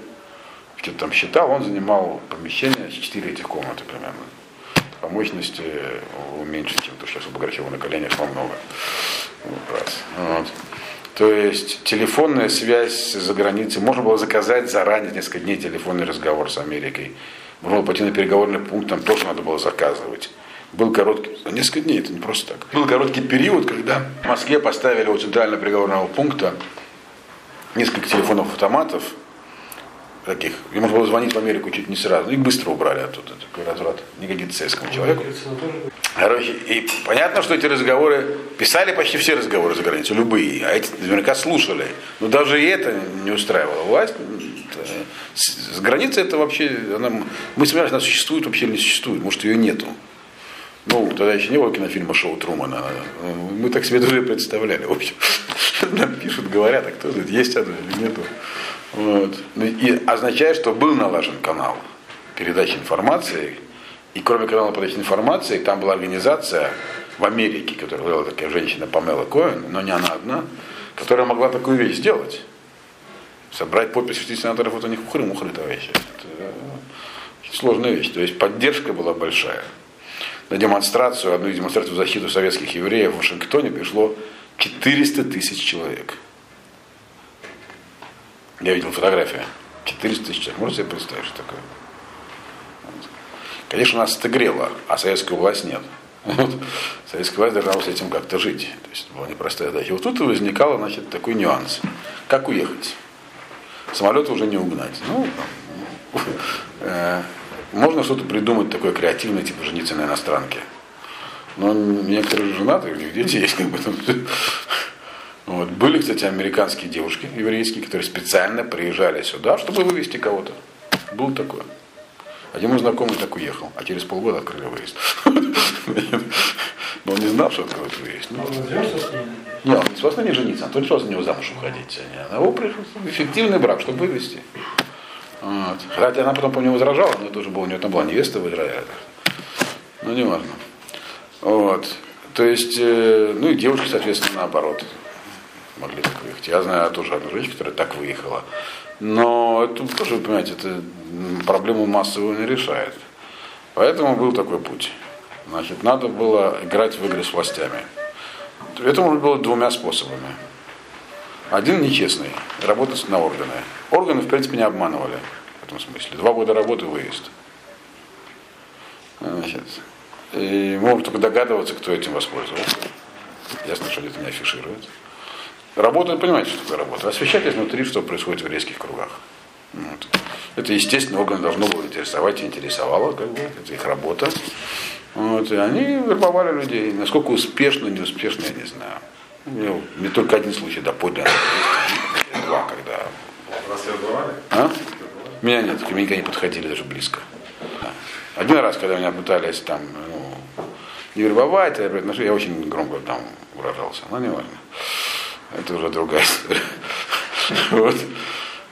что-то там считал, он занимал помещение 4 этих комнаты примерно. По мощности меньше, чем то, что сейчас у Баграчева на коленях много. Раз. Вот. То есть телефонная связь за границей, можно было заказать заранее несколько дней телефонный разговор с Америкой. Можно было пойти на переговорный пункт, там тоже надо было заказывать. Был короткий, несколько дней, это не просто так. Был короткий период, когда в Москве поставили у центрального переговорного пункта несколько телефонов автоматов, таких, и можно было звонить в Америку чуть не сразу, их быстро убрали оттуда, такой разврат, не годится советскому человеку. Короче, и понятно, что эти разговоры, писали почти все разговоры за границей, любые, а эти наверняка слушали, но даже и это не устраивало власть. С границы это вообще, она, мы смеялись, она существует, вообще не существует, может ее нету. Ну, тогда еще не было кинофильма «Шоу Трумана». Мы так себе даже представляли, в общем. Нам пишут, говорят, а кто тут, есть оно или нету. Вот. Ну, и означает, что был налажен канал передачи информации. И кроме канала передачи информации, там была организация в Америке, которая была такая женщина Памела Коэн, но не она одна, которая могла такую вещь сделать. Собрать подпись 60 сенаторов, вот у них ухры-мухры, товарищи. Это сложная вещь. То есть поддержка была большая. На демонстрацию, одну из демонстраций в защиту советских евреев в Вашингтоне пришло 400 тысяч человек. Я видел фотографию. 400 тысяч человек. Можете себе представить, что такое? Конечно, нас это грело, а советская власть нет. Советская власть должна с этим как-то жить. То есть была непростая задача. Вот тут и возникал значит, такой нюанс. Как уехать? Самолет уже не угнать. Ну, э, можно что-то придумать такое креативное, типа жениться на иностранке. Но некоторые женаты, у них дети есть, как бы. Вот. Были, кстати, американские девушки, еврейские, которые специально приезжали сюда, чтобы вывести кого-то. Был такой. Один мой знакомый так уехал, а через полгода открыли выезд. Но он не знал, что откроют выезд. Ну, нет, он не просто не жениться, он не просто на него замуж уходить. А его пришел эффективный брак, чтобы вывести. Вот. Хотя она потом по нему возражала, но тоже был, у нее там была невеста в Израиле. Ну, не важно. Вот. То есть, э, ну и девушки, соответственно, наоборот, могли так выехать. Я знаю тоже одну женщину, которая так выехала. Но это тоже, понимаете, это проблему массовую не решает. Поэтому был такой путь. Значит, надо было играть в игры с властями. Это можно было двумя способами. Один нечестный, работать на органы. Органы, в принципе, не обманывали в этом смысле. Два года работы, выезд. Значит, и можно только догадываться, кто этим воспользовался. Ясно, что это не афиширует. Работа, понимаете, что такое работа? Освещать изнутри, что происходит в резких кругах. Вот. Это, естественно, органы должно было интересовать и интересовало, как бы, это их работа. Вот, и они вербовали людей. Насколько успешно, неуспешно, я не знаю. Ну, не только один случай, да, подлинно. Два, когда... Вас вербовали? А? Меня нет, ко мне никогда не подходили даже близко. Один раз, когда меня пытались там, ну, не вербовать, а я очень громко там выражался, но не важно. Это уже другая история. Вот.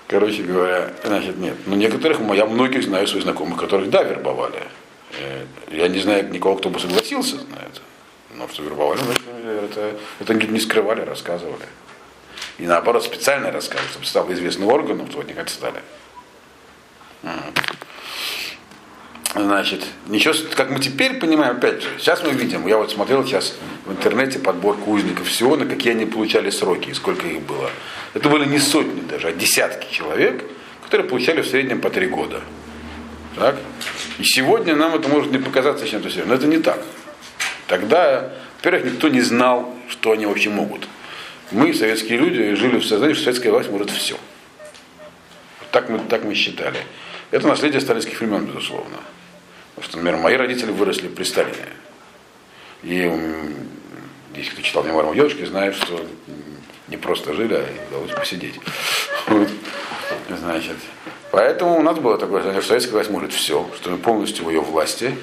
Короче говоря, значит, нет. Но некоторых, я многих знаю своих знакомых, которых, да, вербовали. Э, я не знаю никого, кто бы согласился на это. Но что вербовали, это, это не скрывали, рассказывали. И наоборот специально рассказывают, чтобы стало известным органом, то вот не как стали. Значит, ничего, как мы теперь понимаем, опять же, сейчас мы видим, я вот смотрел сейчас в интернете подборку узников Сиона, какие они получали сроки и сколько их было. Это были не сотни даже, а десятки человек, которые получали в среднем по три года. Так? И сегодня нам это может не показаться чем-то серьезным, но это не так. Тогда, во-первых, никто не знал, что они вообще могут. Мы, советские люди, жили в сознании, что советская власть может все. Так мы, так мы считали. Это наследие сталинских времен, безусловно. Потому что, например, мои родители выросли при Сталине. И если кто читал мемуар девушки, знает, что не просто жили, а удалось посидеть. Вот. Значит, поэтому у нас было такое что советская власть может все, что мы полностью в ее власти.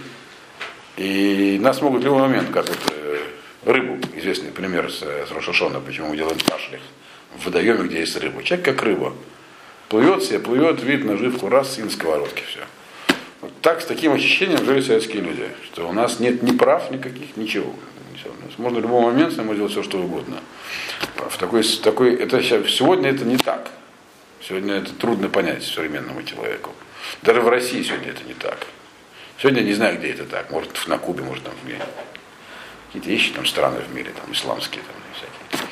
И нас могут в любой момент, как вот э, рыбу, известный пример с, с Рошашона, почему мы делаем кашлях в водоеме, где есть рыба. Человек как рыба. Плывет себе, плывет, вид наживку, раз, и на сковородке все. Так, с таким ощущением жили советские люди, что у нас нет ни прав никаких, ничего. Можно в любой момент с нами делать все, что угодно. В такой, такой, это, сегодня это не так. Сегодня это трудно понять современному человеку. Даже в России сегодня это не так. Сегодня не знаю, где это так. Может, на Кубе, может, там в мире. Какие-то вещи там страны в мире, там исламские там всякие.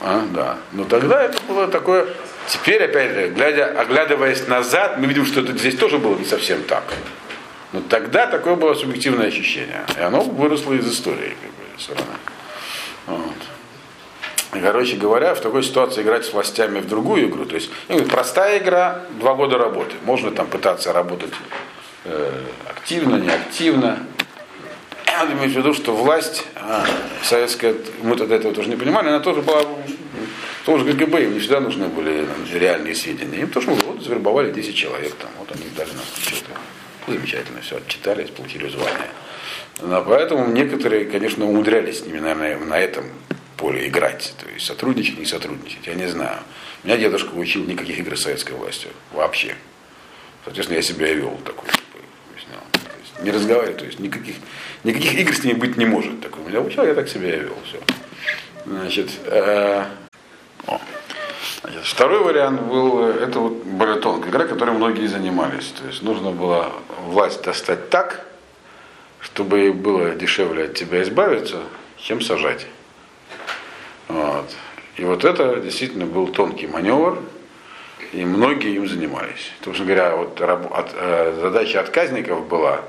А, да. Но тогда это было такое. Теперь, опять глядя, оглядываясь назад, мы видим, что это здесь тоже было не совсем так. Но тогда такое было субъективное ощущение. И оно выросло из истории, как бы, все равно. Вот. И, короче говоря, в такой ситуации играть с властями в другую игру. То есть, простая игра, два года работы. Можно там пытаться работать э, активно, неактивно. Надо иметь в виду, что власть а, советская, мы тогда этого тоже не понимали, она тоже была, тоже КГБ, им не всегда нужны были реальные сведения. Им тоже вот, завербовали 10 человек, там, вот они дали нам что-то. Замечательно, все, отчитались, получили звание. Но поэтому некоторые, конечно, умудрялись с ними, наверное, на этом поле играть. То есть сотрудничать, не сотрудничать, я не знаю. Меня дедушка учил никаких игр с советской властью. Вообще. Соответственно, я себя вел такой. Не разговаривать, то есть никаких, никаких игр с ними быть не может. Такой меня учил, я так себя и вел. Все. Значит, э, Значит, второй вариант был, это вот более тонкая игра, которой многие занимались. То есть нужно было власть достать так, чтобы было дешевле от тебя избавиться, чем сажать. Вот. И вот это действительно был тонкий маневр, и многие им занимались. Что говоря, вот от, э, задача отказников была,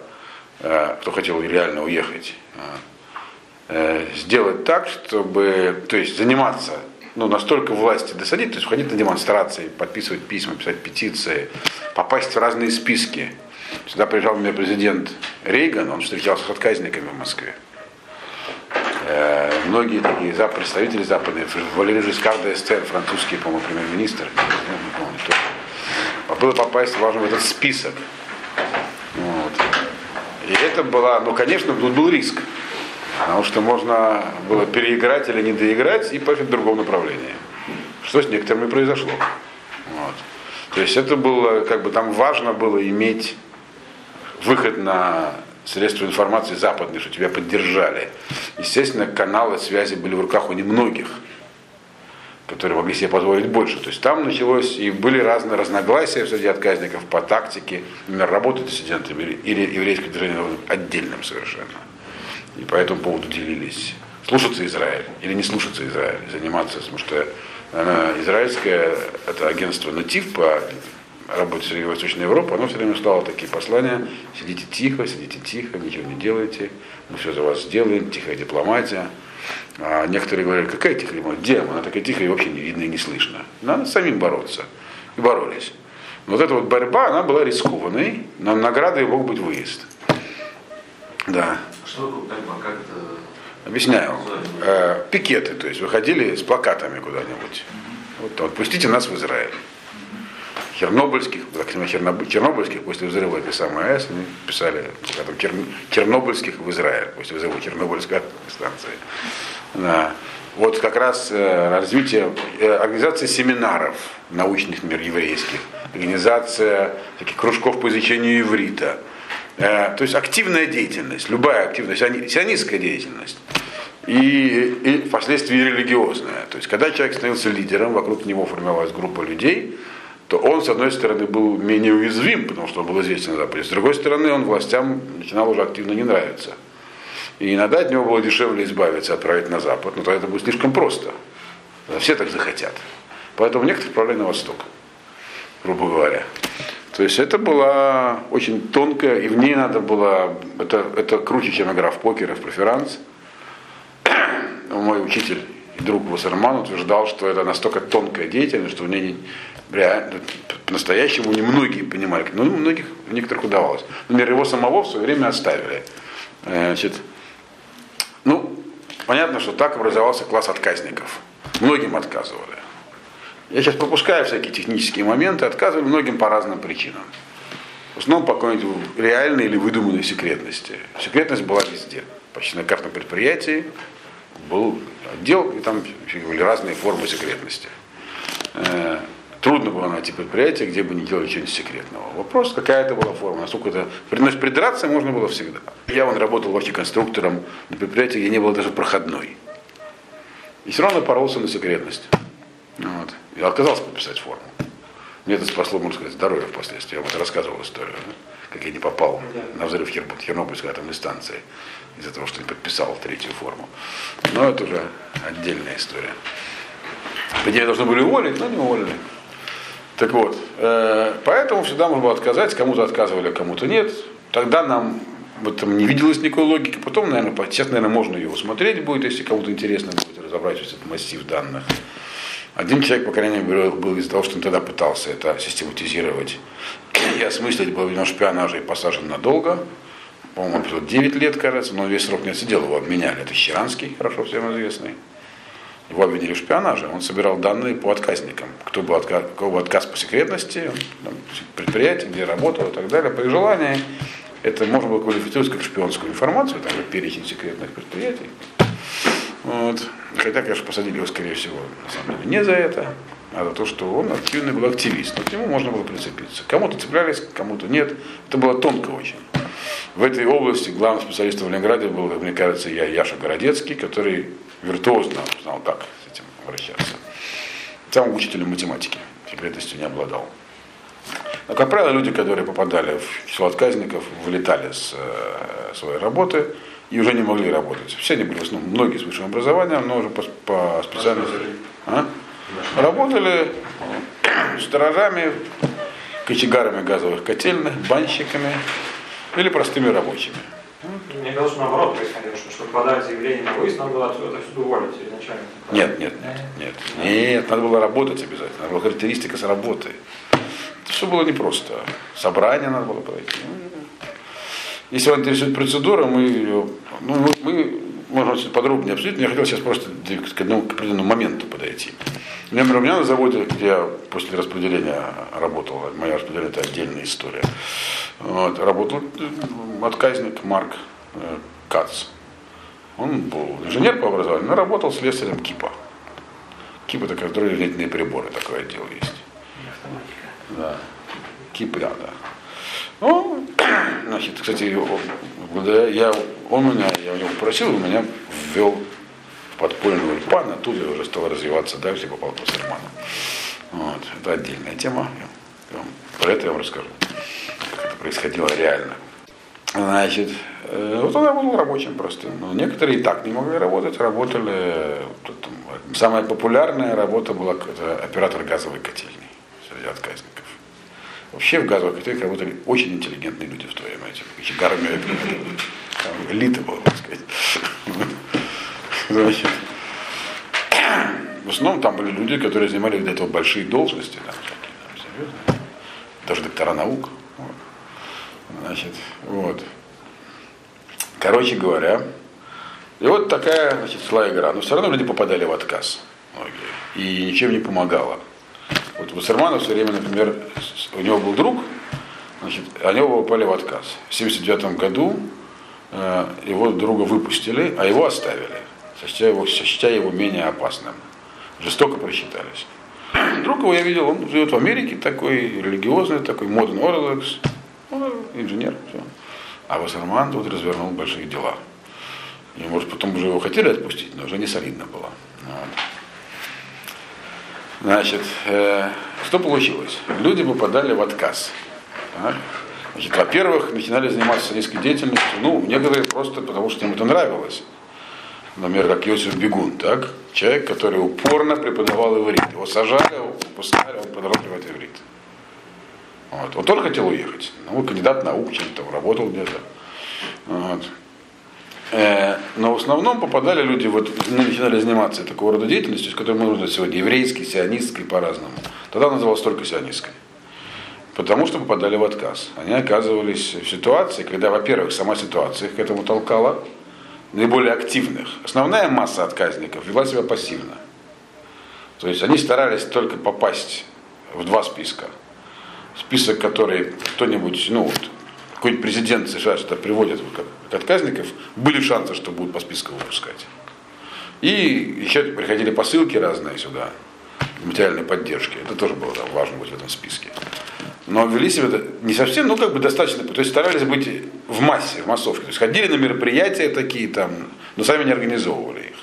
кто хотел реально уехать, э, сделать так, чтобы, то есть заниматься, ну, настолько власти досадить, то есть ходить на демонстрации, подписывать письма, писать петиции, попасть в разные списки. Сюда приезжал мне президент Рейган, он встречался с отказниками в Москве. Э, многие такие зап представители западные, Валерий Жискар d'Естер, французский, по-моему, премьер-министр, не помню, кто. Было попасть, важно, в этот список. И это была, ну, конечно, был риск. Потому что можно было переиграть или не доиграть и пойти в другом направлении. Что с некоторыми произошло. Вот. То есть это было, как бы там важно было иметь выход на средства информации западные, что тебя поддержали. Естественно, каналы связи были в руках у немногих, которые могли себе позволить больше. То есть там началось, и были разные разногласия среди отказников по тактике, например, работать диссидентами или еврейское движение отдельным совершенно. И по этому поводу делились. Слушаться Израиль или не слушаться Израиль, заниматься, потому что она, израильское, это агентство «Натив» по работе Средней Восточной Европы, оно все время слало такие послания, сидите тихо, сидите тихо, ничего не делайте, мы все за вас сделаем, тихая дипломатия. А некоторые говорили, какая тихая дипломатия, где она такая тихая и вообще не видно и не слышно. Надо самим бороться. И боролись. Но вот эта вот борьба, она была рискованной, но наградой мог быть выезд. Да. Что такое борьба? Как это Объясняю. Э, пикеты, то есть выходили с плакатами куда-нибудь. Вот, вот, пустите нас в Израиль. Чернобыльских, Чернобыльских после взрыва этой самой АЭС, они писали там, Чернобыльских в Израиль после взрыва Чернобыльской станции. Да. Вот как раз э, развитие э, организации семинаров научных мир еврейских, организация таких кружков по изучению иврита, э, то есть активная деятельность, любая активность, сионистская деятельность. и, и впоследствии религиозное. То есть, когда человек становился лидером, вокруг него формировалась группа людей, то он, с одной стороны, был менее уязвим, потому что он был известен на Западе. С другой стороны, он властям начинал уже активно не нравиться. И иногда от него было дешевле избавиться, отправить на Запад, но тогда это будет слишком просто. Все так захотят. Поэтому некоторые отправляли на Восток, грубо говоря. То есть это была очень тонкая, и в ней надо было, это, это круче, чем игра в покер и в преферанс. Мой учитель и друг Вассерман утверждал, что это настолько тонкая деятельность, что в ней по-настоящему немногие понимали. Ну, многих, некоторых удавалось. Например, его самого в свое время оставили. Значит, ну, понятно, что так образовался класс отказников. Многим отказывали. Я сейчас пропускаю всякие технические моменты, отказывали многим по разным причинам. В основном по какой-нибудь реальной или выдуманной секретности. Секретность была везде. Почти на каждом предприятии был отдел, и там были разные формы секретности. Трудно было найти предприятие, где бы не делали чего-нибудь секретного. Вопрос, какая это была форма, насколько это... Приносить придраться можно было всегда. Я вон работал вообще конструктором на предприятии, где не было даже проходной. И все равно поролся на секретность. Вот. Я отказался подписать форму. Мне это спасло, можно сказать, здоровье впоследствии. Я вот рассказывал историю, да? как я не попал на взрыв Чернобыльской атомной станции из-за того, что не подписал третью форму. Но это уже отдельная история. Где должны были уволить, но не уволили. Так вот, э, поэтому всегда можно было отказать, кому-то отказывали, а кому-то нет. Тогда нам в этом не виделось никакой логики. Потом, наверное, сейчас, наверное, можно его смотреть будет, если кому-то интересно будет разобрать весь этот массив данных. Один человек, по крайней мере, был из-за того, что он тогда пытался это систематизировать и осмыслить, вино шпионажа и посажен надолго. По-моему, он 9 лет, кажется, но весь срок не отсидел, его обменяли. Это Щеранский, хорошо всем известный. Его обвинили в шпионаже. Он собирал данные по отказникам. Кто был, отказ, кого был отказ по секретности, там, предприятие, где работал и так далее. При желании это можно было квалифицировать как шпионскую информацию, там же перечень секретных предприятий. Вот. Хотя, конечно, посадили его, скорее всего, на самом деле, не за это, а за то, что он активный был активист. Но к нему можно было прицепиться. Кому-то цеплялись, кому-то нет. Это было тонко очень. В этой области главным специалистом в Ленинграде был, мне кажется, я, Яша Городецкий, который виртуозно знал, как с этим обращаться. Сам учителем математики, секретностью не обладал. Но, как правило, люди, которые попадали в число отказников, вылетали с э, своей работы и уже не могли работать. Все они были в основном, многие с высшим образованием, но уже по, по специальности. А? Работали сторожами, кочегарами газовых котельных, банщиками или простыми рабочими. Мне казалось, что наоборот происходило, что чтобы подать заявление на выезд, надо было отсюда, отсюда уволить изначально. Нет, нет, нет, нет, нет, надо было работать обязательно, надо была характеристика с работы. Это все было непросто. Собрание надо было пройти. Если вас интересует процедура, мы, ну, мы можем чуть подробнее обсудить, но я хотел сейчас просто к, одному, к определенному моменту подойти. Например, у меня на заводе, где я после распределения работал, моя распределение это отдельная история, вот, работал э, отказник Марк э, Кац. Он был инженер по образованию, но работал слесарем КИПа. КИП это которые летние приборы, такой отдел есть. Да. КИП, да, да. Ну, значит, кстати, я, он меня, я у него попросил, он меня ввел в подпольный ульпан, оттуда я уже стал развиваться дальше, попал по Серману. Вот, это отдельная тема. Про это я вам расскажу, как это происходило реально. Значит, э, вот он работал рабочим просто. Но некоторые и так не могли работать, работали. Самая популярная работа была оператор газовой котельной среди отказников. Вообще в газовых котельных работали очень интеллигентные люди в то время. Эти там, элита была, так сказать. Значит, в основном там были люди, которые занимали для этого большие должности, там, там, даже доктора наук. Вот. Значит, вот. Короче говоря, и вот такая значит, шла игра. Но все равно люди попадали в отказ. Многие. И ничем не помогало. Вот у Басермана все время, например, у него был друг, значит, они оба попали в отказ. В 1979 году э, его друга выпустили, а его оставили, сочтя его, сочтя его менее опасным. Жестоко просчитались. Друг его я видел, он живет в Америке, такой религиозный, такой модный orthodox, ну, инженер, все. А Вассерман тут развернул большие дела. И, может, потом уже его хотели отпустить, но уже не солидно было. Вот. Значит, э, что получилось? Люди попадали в отказ. Так? Значит, во-первых, начинали заниматься садистской деятельностью, ну, некоторые просто потому, что им это нравилось. Например, как Йосиф Бегун, так? Человек, который упорно преподавал иврит. Его сажали, его он продолжал преподавать иврит. Вот. Он тоже хотел уехать. Ну, кандидат наук, чем-то работал где-то. Вот. Э, но в основном попадали люди, вот, начинали заниматься такого рода деятельностью, с которой мы называем сегодня еврейской, сионистской по-разному. Тогда называлась только сионистской. Потому что попадали в отказ. Они оказывались в ситуации, когда, во-первых, сама ситуация их к этому толкала, наиболее активных. Основная масса отказников вела себя пассивно. То есть они старались только попасть в два списка. Список, который кто-нибудь, ну вот, какой-нибудь президент США что-то приводит как отказников, были шансы, что будут по списку выпускать. И еще приходили посылки разные сюда, материальной поддержки. Это тоже было там, важно быть в этом списке. Но вели себя не совсем, ну как бы достаточно, то есть старались быть в массе, в массовке. То есть ходили на мероприятия такие там, но сами не организовывали их.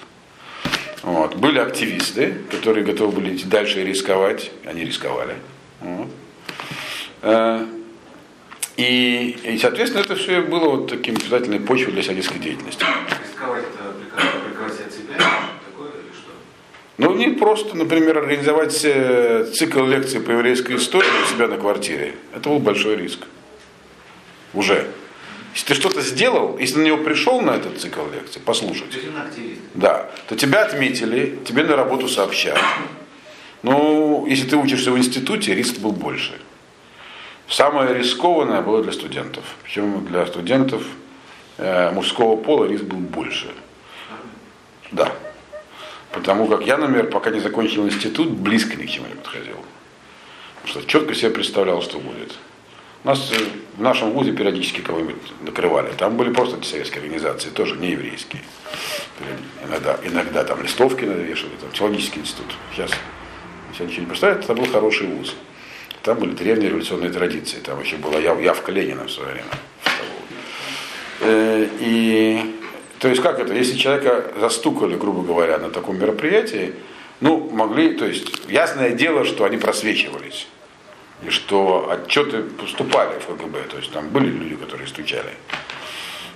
Вот. Были активисты, которые готовы были идти дальше и рисковать. Они рисковали. Вот. Э, и, и, соответственно, это все было вот таким обязательной почвой для садистской деятельности. Рисковать это прекратить себя? Что? Ну, не просто, например, организовать э, цикл лекций по еврейской истории у себя на квартире. Это был большой риск. Уже. Если ты что-то сделал, если на него пришел на этот цикл лекций, послушать, да, то тебя отметили, тебе на работу сообщают. Ну, если ты учишься в институте, риск был больше. Самое рискованное было для студентов. Причем для студентов э, мужского пола риск был больше. Да. Потому как я, например, пока не закончил институт, близко ни к чему не подходил. Потому что четко себе представлял, что будет. У нас э, в нашем вузе периодически кого-нибудь накрывали. Там были просто антисоветские организации, тоже не еврейские. Иногда, иногда там листовки навешивали, там теологический институт. Сейчас, сейчас ничего не представляет, это был хороший вуз. Там были древние революционные традиции. Там еще была яв, явка Ленина в свое время. Э, И то есть как это, если человека застукали, грубо говоря, на таком мероприятии, ну, могли, то есть, ясное дело, что они просвечивались. И что отчеты поступали в ФГБ, то есть там были люди, которые стучали.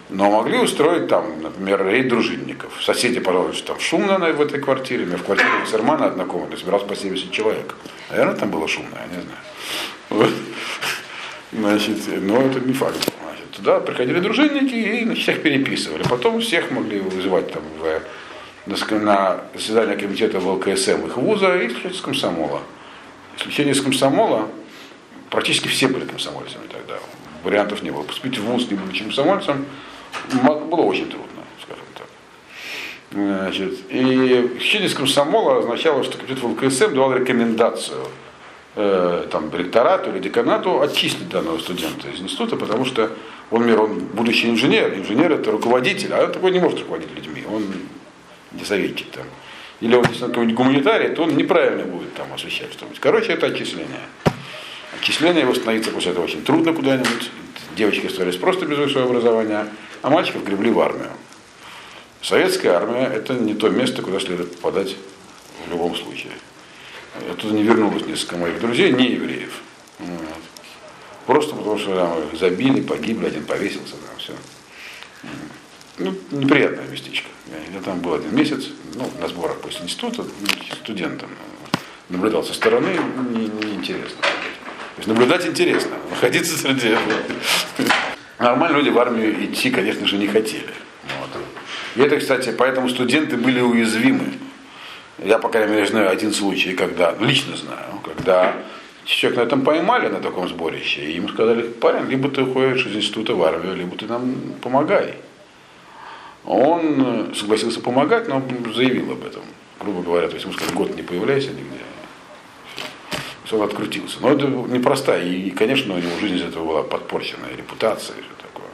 Но могли устроить там, например, рейд дружинников. Соседи пожалуйста, что там шумно в этой квартире. У меня в квартире Сермана однокомнатной собирался по 70 человек. Наверное, там было шумно, я не знаю. Вот. Значит, но это не факт. Туда приходили дружинники и значит, всех переписывали. Потом всех могли вызывать там в, на, на заседание комитета ВЛКСМ их вуза и исключить из комсомола. Исключение из комсомола, практически все были комсомольцами тогда. Вариантов не было. Поступить в вуз, не будучи комсомольцем, было очень трудно, скажем так. Значит, и исключение из комсомола означало, что комитет ВЛКСМ давал рекомендацию э, там, ректорату или деканату отчислить данного студента из института, потому что он, например, он будущий инженер, инженер это руководитель, а он такой не может руководить людьми, он не советчик там. Или он, если он какой-нибудь гуманитарий, то он неправильно будет там освещать что-нибудь. Короче, это отчисление. Отчисление восстановиться после этого очень трудно куда-нибудь. Девочки остались просто без высшего образования, а мальчиков гребли в армию. Советская армия это не то место, куда следует попадать в любом случае. Оттуда не вернулось несколько моих друзей, не евреев. Вот. Просто потому что там забили, погибли, один повесился, там все. Ну, неприятное местечко. Я, я там был один месяц, ну, на сборах после института, ну, студентом. Наблюдал со стороны, неинтересно. Не То есть наблюдать интересно, находиться среди этого. Нормально люди в армию идти, конечно же, не хотели. Вот. И это, кстати, поэтому студенты были уязвимы. Я, по крайней мере, знаю один случай, когда, лично знаю, когда человек на этом поймали, на таком сборище, и ему сказали, парень, либо ты уходишь из института в армию, либо ты нам помогай. Он согласился помогать, но заявил об этом. Грубо говоря, то есть ему сказали, год не появляйся нигде. Все, он открутился. Но это непростая, и, конечно, у него жизнь из этого была подпорчена, репутация, и все такое.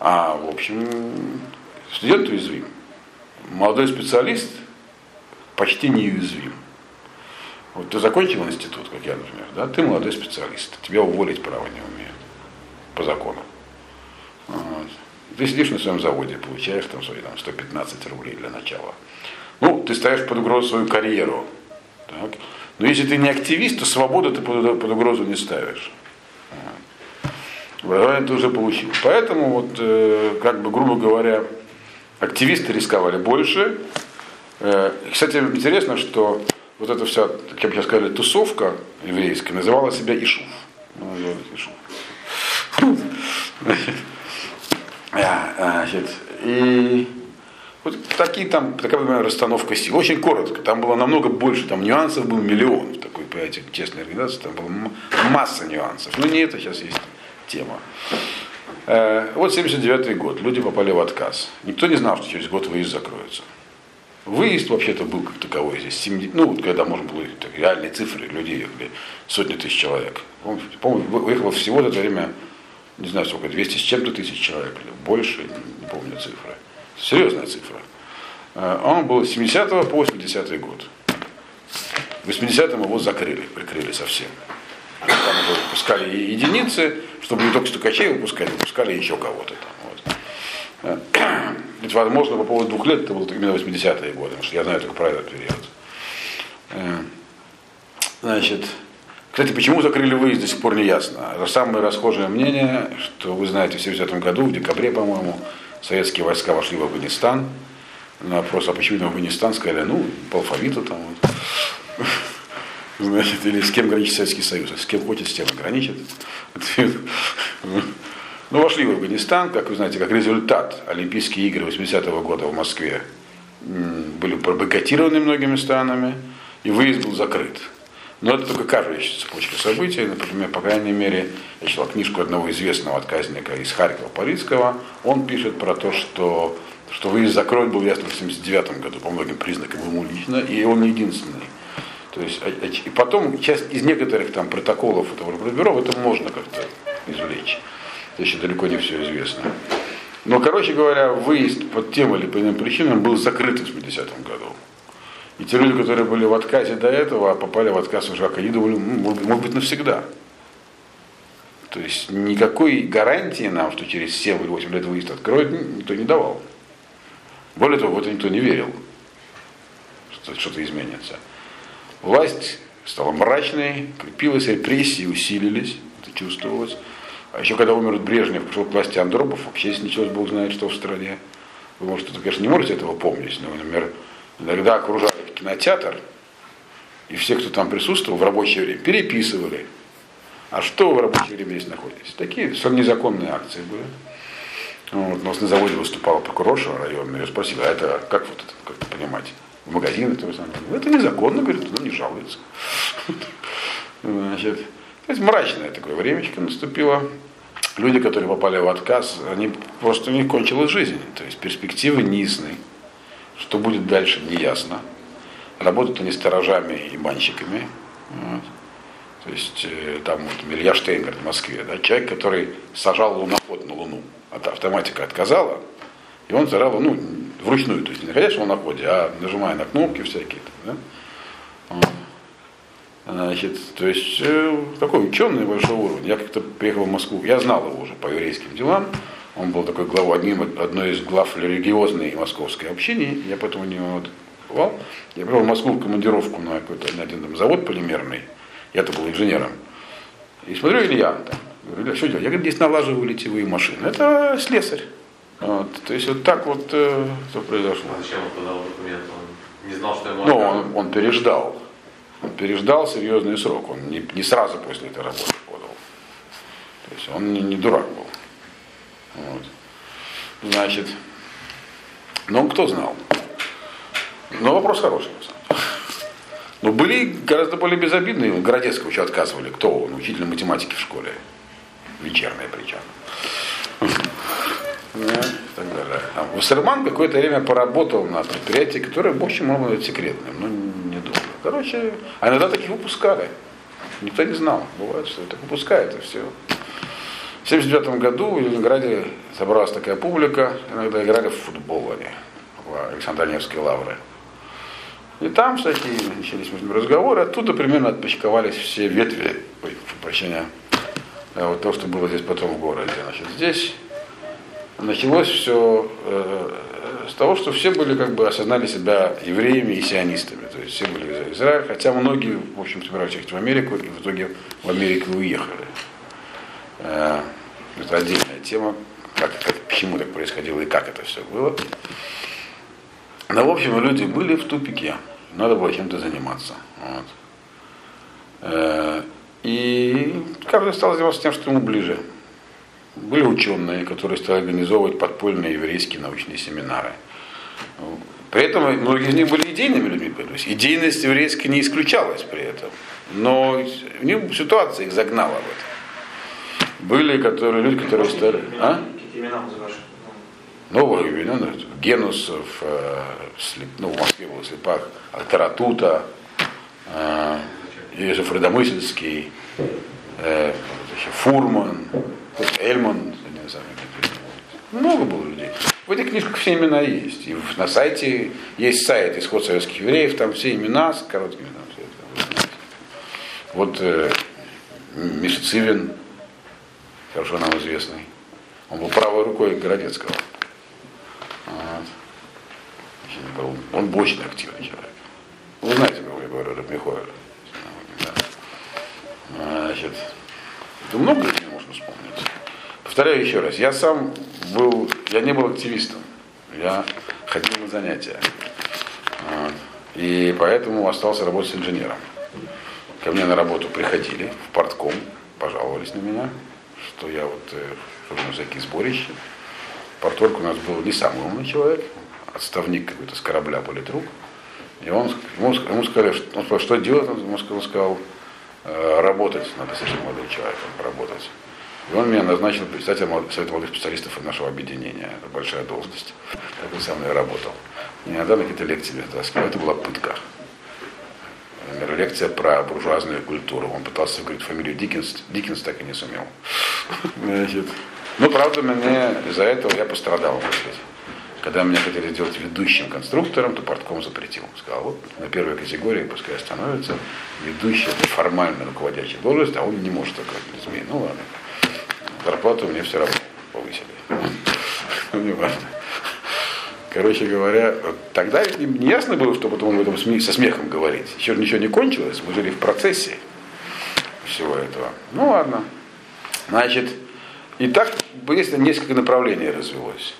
А, в общем, студент уязвим. Молодой специалист почти неуязвим. Вот ты закончил институт, как я, например, да, ты молодой специалист, тебя уволить право не умеют по закону. Вот. Ты сидишь на своем заводе, получаешь там свои там, 115 рублей для начала. Ну, ты ставишь под угрозу свою карьеру. Так? Но если ты не активист, то свободу ты под, под угрозу не ставишь. Образование ты уже получил. Поэтому, вот, э, как бы, грубо говоря, активисты рисковали больше. Э, кстати, интересно, что вот эта вся, как бы сейчас сказали, тусовка еврейская называла себя Ишув. Ну. А, Значит, и вот такие там, такая например, расстановка сил. Очень коротко. Там было намного больше, там нюансов был миллион в такой, понимаете, честной организации. Там была масса нюансов. Но не это сейчас есть тема. Э, вот 79 год. Люди попали в отказ. Никто не знал, что через год выезд закроется. Выезд вообще-то был как таковой здесь. 70, ну, когда можно было так, реальные цифры, люди ехали, сотни тысяч человек. По-моему, выехало всего за это время, не знаю сколько, 200 с чем-то тысяч человек, или больше, не помню цифры. Серьезная цифра. Э, он был с 70 по 80 год. В 80-м его закрыли, прикрыли совсем. Там уже выпускали единицы, чтобы не только стукачей выпускали, выпускали еще кого-то там. Ведь, возможно, по поводу двух лет это было именно 80-е годы, потому что я знаю только про этот период. Э, значит, кстати, почему закрыли выезд, до сих пор не ясно. Самое расхожее мнение, что вы знаете, в 70 году, в декабре, по-моему, советские войска вошли в Афганистан. На вопрос, а почему в Афганистан, сказали, ну, по алфавиту там вот. Значит, или с кем граничит Советский Союз, с кем хочет, с тем и граничит. Ну, вошли в Афганистан, как вы знаете, как результат Олимпийские игры 80-го года в Москве были бойкотированы многими странами, и выезд был закрыт. Но это только кажущая цепочка событий. Например, по крайней мере, я читал книжку одного известного отказника из Харькова Парицкого. Он пишет про то, что, что выезд закроют был ясно в 79 году по многим признакам ему лично, и он не единственный. То есть, а, а, и потом часть из некоторых там протоколов этого бюро это можно как-то извлечь. Еще далеко не все известно. Но, короче говоря, выезд под тем или по иным причинам был закрыт в 80-м году. И те люди, которые были в отказе до этого, попали в отказ уже Акаиду, может, быть, навсегда. То есть никакой гарантии нам, что через 7 или 8 лет выезд откроет, никто не давал. Более того, в это никто не верил, что что-то изменится. Власть стала мрачной, крепилась, репрессии усилились, это чувствовалось. А еще когда умер Брежнев, пришел к власти Андропов, вообще началось, Бог знает, что в стране. Вы, может, конечно, не можете этого помнить, но, например, иногда окружали кинотеатр, и все, кто там присутствовал в рабочее время, переписывали. А что в рабочее время здесь находитесь? Такие незаконные акции были. Вот, у нас на заводе выступала прокурорша районная, я спросила, а это как вот это, как это понимать? В магазин это, ну, это незаконно, говорит, ну не жалуется. Значит, то есть мрачное такое времечко наступило. Люди, которые попали в отказ, они просто у них кончилась жизнь. То есть перспективы неясны. Что будет дальше, неясно. Работают они сторожами и банщиками. Вот. То есть э, там вот Илья Штейнгер в Москве, да, человек, который сажал луноход на Луну. автоматика отказала, и он сажал, ну, вручную, то есть не находясь в луноходе, а нажимая на кнопки всякие. Да? Вот. Значит, то есть э, такой ученый большого уровня. Я как-то приехал в Москву, я знал его уже по еврейским делам. Он был такой главой, одним, одной из глав религиозной московской общины. Я поэтому не вот, бывал. Я пришел в Москву в командировку на какой-то на один там, завод полимерный. Я-то был инженером. И смотрю, Илья там. Говорю, Илья, что делать? Я говорю, здесь налаживаю литьевые машины. Это слесарь. Вот. То есть вот так вот э, что произошло. А зачем он подал документ? Он не знал, что ему Ну, он, он переждал. Он переждал серьезный срок. Он не, не сразу после этой работы подал. То есть он не, не дурак был. Вот. Значит, ну кто знал? Но вопрос хороший, на самом деле. Но были гораздо более безобидные. Городецкого еще отказывали. Кто он? Учитель математики в школе. Вечерная причем. так далее. А Вассерман какое-то время поработал на предприятии, которое, в общем, могло быть секретным, но. Короче, а иногда таких выпускали. Никто не знал. Бывает, что это выпускают, и все. В 1979 году в Ленинграде собралась такая публика, иногда играли в футбол они, в Александр-Невской лавры. И там всякие начались разговоры, оттуда примерно отпочковались все ветви, ой, прощения, вот то, что было здесь потом в городе. Значит, здесь началось все с того, что все были как бы осознали себя евреями и сионистами. То есть все были за Израиль, хотя многие, в общем, собирались ехать в Америку, и в итоге в Америку уехали. Э, это отдельная тема, как, как, почему так происходило и как это все было. Но, в общем, люди были в тупике. Надо было чем-то заниматься. Вот. Э, и каждый стал заниматься тем, что ему ближе. Были ученые, которые стали организовывать подпольные еврейские научные семинары. При этом многие из них были идейными людьми. То есть идейность еврейская не исключалась при этом. Но них ситуация их загнала в это. Были которые, люди, которые стали... А? Новые имена, ну, Генусов, э, слеп, ну, в Москве был Слепак, Алтаратута, э, Иосиф э, Фурман, Эльман, не знаю, много было людей. В этих книжках все имена есть. И на сайте есть сайт исход советских евреев, там все имена с короткими там все это. Вот э, Миша Цивин, хорошо нам известный. Он был правой рукой Городецкого. Вот. Он был очень активный человек. Вы знаете, кого я говорю, Рабмихоэль. Да. Значит, да много людей можно вспомнить. Повторяю еще раз, я сам был, я не был активистом, я ходил на занятия. Вот. И поэтому остался работать инженером. Ко мне на работу приходили в портком, пожаловались на меня, что я вот э, всякие сборища. Порторг у нас был не самый умный человек, отставник какой-то с корабля политрук. И он, ему, сказали, что, он сказал, что делать, он ему сказал, работать, надо с этим молодым человеком работать. И он меня назначил председателем Совета молодых специалистов нашего объединения. Это большая должность. Так он со мной работал. И иногда на какие-то лекции меня таскал. Это была пытка. Например, лекция про буржуазную культуру. Он пытался говорить фамилию Диккенс. Диккенс так и не сумел. Значит, ну, правда, мне из-за этого я пострадал, может быть. Когда меня хотели сделать ведущим конструктором, то портком запретил. Сказал, вот на первой категории пускай становится ведущий, это формально руководящая должность, а он не может такой людьми. Ну ладно. Зарплату мне все равно повысили. Ну, не важно. Короче говоря, тогда ведь не ясно было, что потом об этом со смехом говорить. Еще ничего не кончилось, мы жили в процессе всего этого. Ну ладно. Значит, и так есть несколько направлений развелось.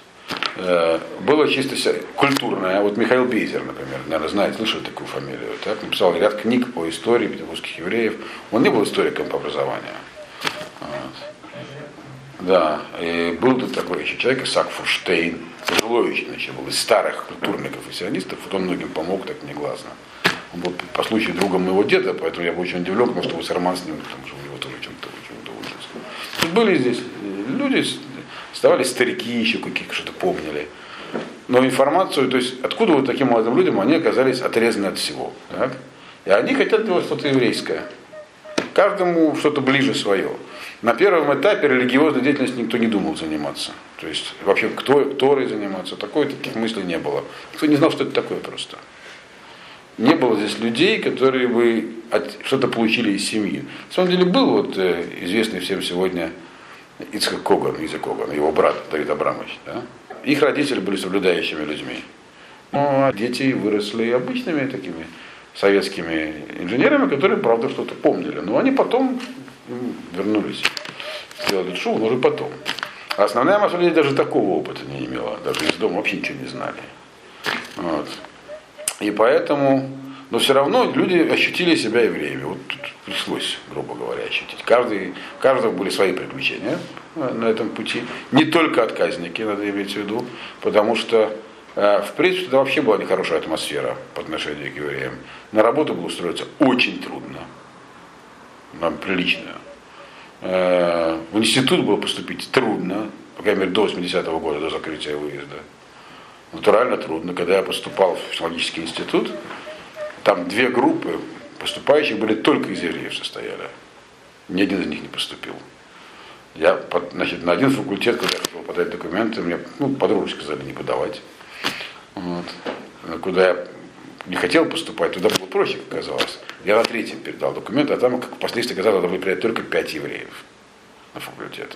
Э, было чисто культурное. Вот Михаил Бейзер, например, наверное, знаете, слышали такую фамилию. Так? Написал ряд книг по истории петербургских евреев. Он не был историком по образованию. Да, и был тут такой еще человек, Исаак Фурштейн, пожилой очень значит, был из старых культурников и сионистов, вот он многим помог так негласно. Он был по случаю другом моего деда, поэтому я был очень удивлен, потому что Роман с ним, потому что у него тоже чем-то чем учился. Тут были здесь люди, оставались старики еще каких что-то помнили. Но информацию, то есть откуда вот таким молодым людям они оказались отрезаны от всего. Так? И они хотят делать что-то еврейское. Каждому что-то ближе свое. На первом этапе религиозной деятельностью никто не думал заниматься. То есть вообще кто, Торой заниматься, такой, таких мыслей не было. Кто не знал, что это такое просто. Не было здесь людей, которые бы что-то получили из семьи. На самом деле был вот э, известный всем сегодня Ицхак Коган, Иза Коган, его брат Давид Абрамович. Да? Их родители были соблюдающими людьми. Ну, а дети выросли обычными такими советскими инженерами, которые, правда, что-то помнили. Но они потом вернулись, сделали шоу, но уже потом. А основная масса людей даже такого опыта не имела, даже из дома вообще ничего не знали. Вот. И поэтому, но все равно люди ощутили себя евреями. Вот пришлось, грубо говоря, ощутить. Каждый, у каждого были свои приключения на этом пути. Не только отказники, надо иметь в виду, потому что э, в принципе, это вообще была нехорошая атмосфера по отношению к евреям. На работу было устроиться очень трудно нам приличную. Э, в институт было поступить трудно, по крайней мере, до 80-го года, до закрытия выезда. Натурально трудно. Когда я поступал в технологический институт, там две группы поступающих были только из евреев состояли. Ни один из них не поступил. Я значит, на один факультет, когда я хотел подать документы, мне ну, подруги сказали не подавать. Вот. Куда я не хотел поступать, туда было проще, как оказалось. Я на третьем передал документы, а там, как впоследствии оказалось, надо было принять только пять евреев на факультет.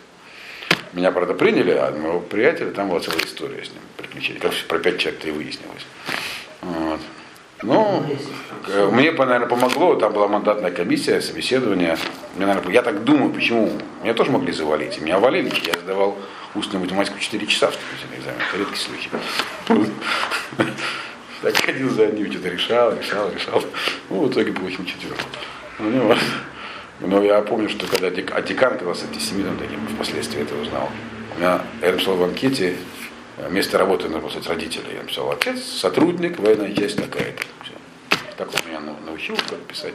Меня, правда, приняли, а моего приятеля там была целая история с ним, приключения. Как про пять человек-то и выяснилось. Вот. Ну, э, мне, наверное, помогло, там была мандатная комиссия, собеседование. Мне, наверное, я так думаю, почему. Меня тоже могли завалить. Меня валили, я сдавал устную математику 4 часа в вступительный экзамен. Это редкий случай. Так ходил за ним, что-то решал, решал, решал. Ну, в итоге получил четверку. Ну, не важно. Но я помню, что когда дек... а декан оказался антисемитом таким, впоследствии это узнал. У меня, написал в анкете, место работы надо написать родителей. Я написал отец, сотрудник, военная часть такая-то. Так он меня научил как писать.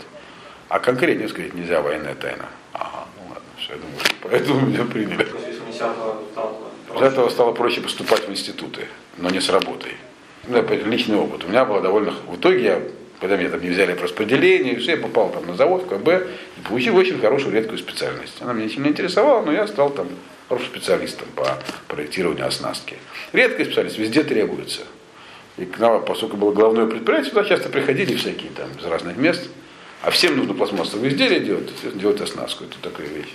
А конкретнее сказать нельзя, военная тайна. Ага, ну ладно, все, я думаю, поэтому меня приняли. После 70-го стало После этого стало проще поступать в институты, но не с работой. Ну, это личный опыт. У меня было довольно... В итоге я когда меня там не взяли по распределению, все, я попал там на завод, в КБ, и получил очень хорошую редкую специальность. Она меня сильно интересовала, но я стал там хорошим специалистом по проектированию оснастки. Редкая специальность везде требуется. И к нам, поскольку было главное предприятие, туда часто приходили всякие там из разных мест, а всем нужно пластмассовые изделия делать, делать оснастку. Это такая вещь.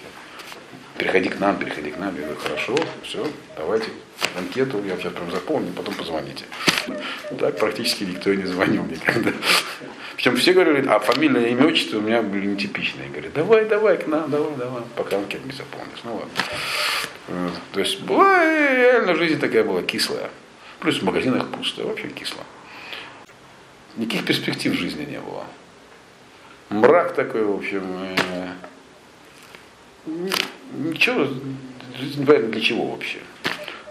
Переходи к нам, переходи к нам. Я говорю, хорошо, все, давайте анкету, я сейчас прям заполню, потом позвоните. Так практически никто не звонил никогда. Причем все говорили, а фамилия, имя, отчество у меня были нетипичные. Говорят, давай, давай к нам, давай, давай, пока анкету не заполнишь. Ну ладно. Вот. То есть была реально жизнь такая была кислая. Плюс в магазинах пусто, вообще кисло. Никаких перспектив жизни не было. Мрак такой, в общем, э, ничего, жизнь для чего вообще.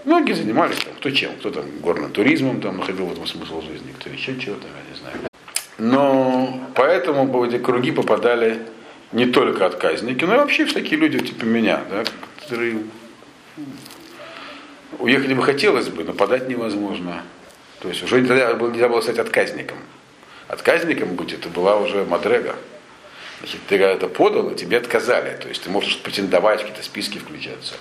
Многие занимались там, кто чем, кто там горным туризмом там находил в этом смысл жизни, кто еще чего-то, я не знаю. Но поэтому в эти круги попадали не только отказники, но и вообще всякие люди типа меня, да, которые уехать бы хотелось бы, но подать невозможно. То есть уже нельзя было, нельзя было стать отказником. Отказником быть это была уже Мадрега. Значит, ты это подал, и тебе отказали. То есть ты можешь претендовать, какие-то списки включаться.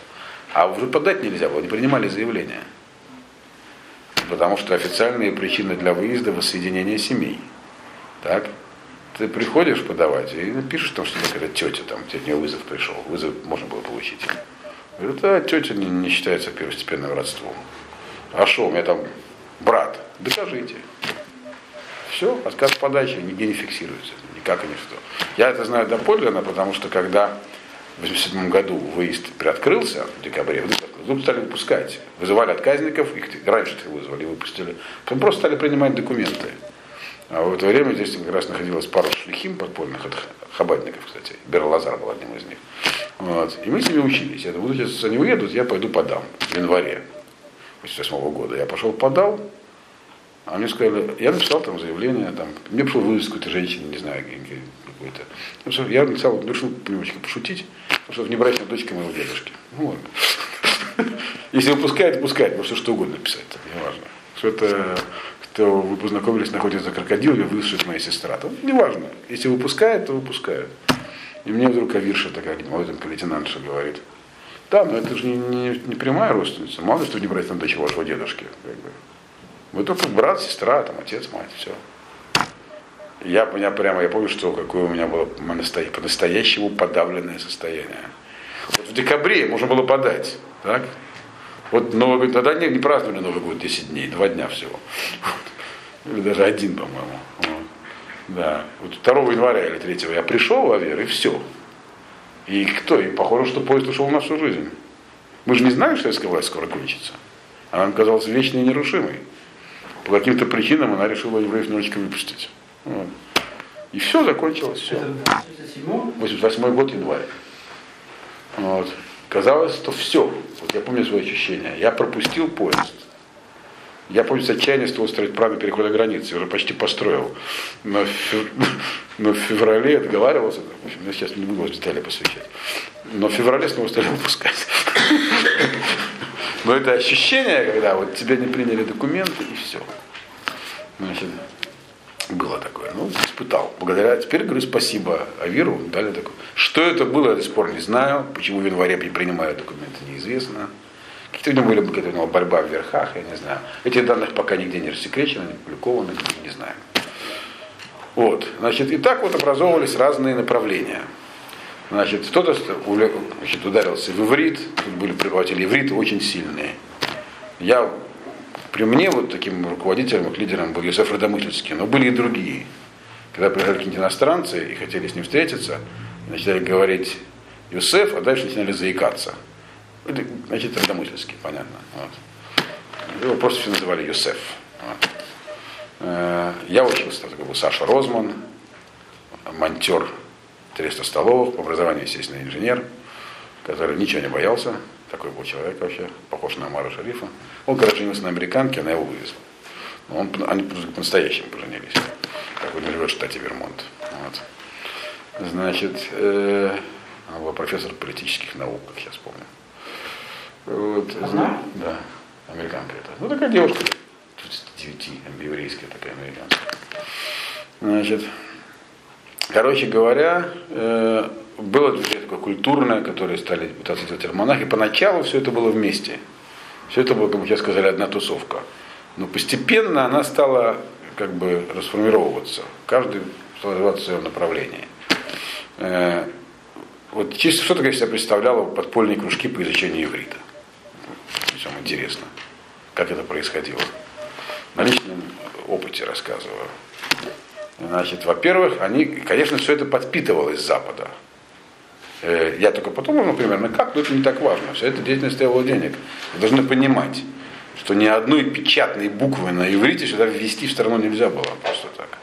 А уже подать нельзя было, не принимали заявления. Потому что официальные причины для выезда воссоединение семей. Так? Ты приходишь подавать и напишешь там, что какая-то тетя, там, тебе от нее вызов пришел. Вызов можно было получить. Говорит, а тетя не, не считается первостепенным родством. А что, у меня там брат. Докажите. Все, отказ подачи нигде не фиксируется. Никак и ничто. Я это знаю доподлинно, потому что когда в 1987 году выезд приоткрылся в декабре, вдруг стали выпускать. Вызывали отказников, их раньше вызвали, выпустили. Потом просто стали принимать документы. А в это время здесь как раз находилась пара шлихим подпольных от хабатников, кстати. Берлазар был одним из них. Вот. И мы с ними учились. Я думаю, если они уедут, я пойду подам в январе 1988 года. Я пошел подал, а мне сказали, я написал там заявление, там, мне пришел вызов какой-то женщины, не знаю, какой-то. Я написал, решил немножечко пошутить, что внебрачная дочка моего дедушки. Ну ладно. Если выпускает, пускает, может что угодно писать, там, неважно. Что это, кто вы познакомились, находится крокодил или высшая моя сестра. Там, неважно. Если выпускает, то выпускает. И мне вдруг Авирша такая, мой там лейтенантша говорит, да, но это же не, не, не прямая родственница. Мало что не брать на дочь вашего дедушки. Как бы. Вы только брат, сестра, там, отец, мать, все. Я, меня прямо, я помню, что какое у меня было по-настоящему подавленное состояние. Вот в декабре можно было подать, так? Вот Новый год, тогда не, не праздновали Новый год 10 дней, два дня всего. Вот. Или даже один, по-моему. Вот. Да. Вот 2 января или 3 я пришел в Авер, и все. И кто? И похоже, что поезд ушел на всю жизнь. Мы же не знали, что советская власть скоро кончится. Она нам казалась вечной и нерушимой. По каким-то причинам она решила евреев немножечко выпустить. Вот. И все, закончилось, все. 88 год, январь. Вот. Казалось, что все. Вот я помню свои ощущения. Я пропустил поезд. Я помню, с отчаяния стал строить планы перехода границы, уже почти построил. Но в, фев... Но в феврале отговаривался, общем, я сейчас не буду детали посвящать. Но в феврале снова стали выпускать. Но это ощущение, когда вот тебя не приняли документы и все. Значит, было такое. Ну, испытал. Благодаря, теперь говорю спасибо Авиру, дали такое. Что это было, я до сих пор не знаю. Почему в январе не принимают документы, неизвестно. Какие-то были какая-то борьба в верхах, я не знаю. Этих данных пока нигде не рассекречено, не опубликовано, не знаю. Вот, значит, и так вот образовывались разные направления. Значит, кто-то значит, ударился в иврит, тут были преподаватели иврита очень сильные. Я, при мне вот таким руководителем, лидером был Юсеф Радомысльский, но были и другие. Когда приехали какие-нибудь иностранцы и хотели с ним встретиться, начали говорить Юсеф, а дальше начинали заикаться. Значит, Радомысльский, понятно. Вот. Его просто все называли Юсеф. Вот. Э, Я учился, такой был Саша Розман, монтер 300 столовых, по образованию, естественно, инженер, который ничего не боялся. Такой был человек вообще, похож на Амара Шарифа. Он, когда женился на американке, она его вывезла. Но он, они по-настоящему поженились. Как он живет в штате Вермонт. Вот. Значит, э, она была профессор политических наук, как сейчас помню. Вот, зна- Да, американка это. Ну, такая девушка, 39, еврейская такая американская. Значит, короче говоря, э, было движение такое культурное, которое стали пытаться делать альманахи. Поначалу все это было вместе. Все это было, как бы сейчас сказали, одна тусовка. Но постепенно она стала как бы расформировываться. Каждый стал развиваться в своем направлении. Э, вот чисто что такое себя представляло подпольные кружки по изучению иврита. Всем интересно, как это происходило. На личном опыте рассказываю. Значит, во-первых, они, конечно, все это подпитывалось с Запада. Э, Я только потом, ну, примерно как, но это не так важно. Вся эта деятельность требовала денег. Вы должны понимать, что ни одной печатной буквы на иврите сюда ввести в страну нельзя было просто так.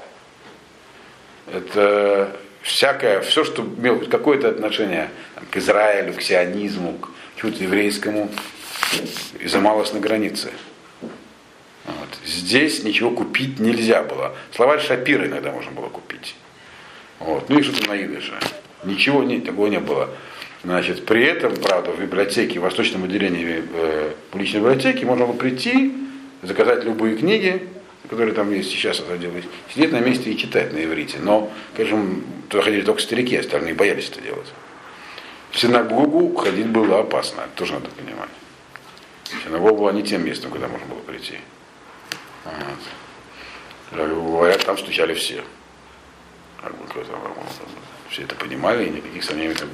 Это всякое, все, что имело какое-то отношение к Израилю, к сионизму, к чему-то еврейскому, изымалось на границе. Вот. Здесь ничего купить нельзя было. Словарь Шапира иногда можно было купить. Вот. Ну и что-то на идыше. Ничего не, такого не было. Значит, при этом, правда, в библиотеке, в восточном отделении э, публичной библиотеки можно было прийти, заказать любые книги, которые там есть сейчас, делать, сидеть на месте и читать на иврите. Но, конечно, туда ходили только старики, остальные боялись это делать. В синагогу ходить было опасно, тоже надо понимать. Синагога была не тем местом, куда можно было прийти. Вот. Говорят, там стучали все. Как бы, все это понимали, и никаких сомнений там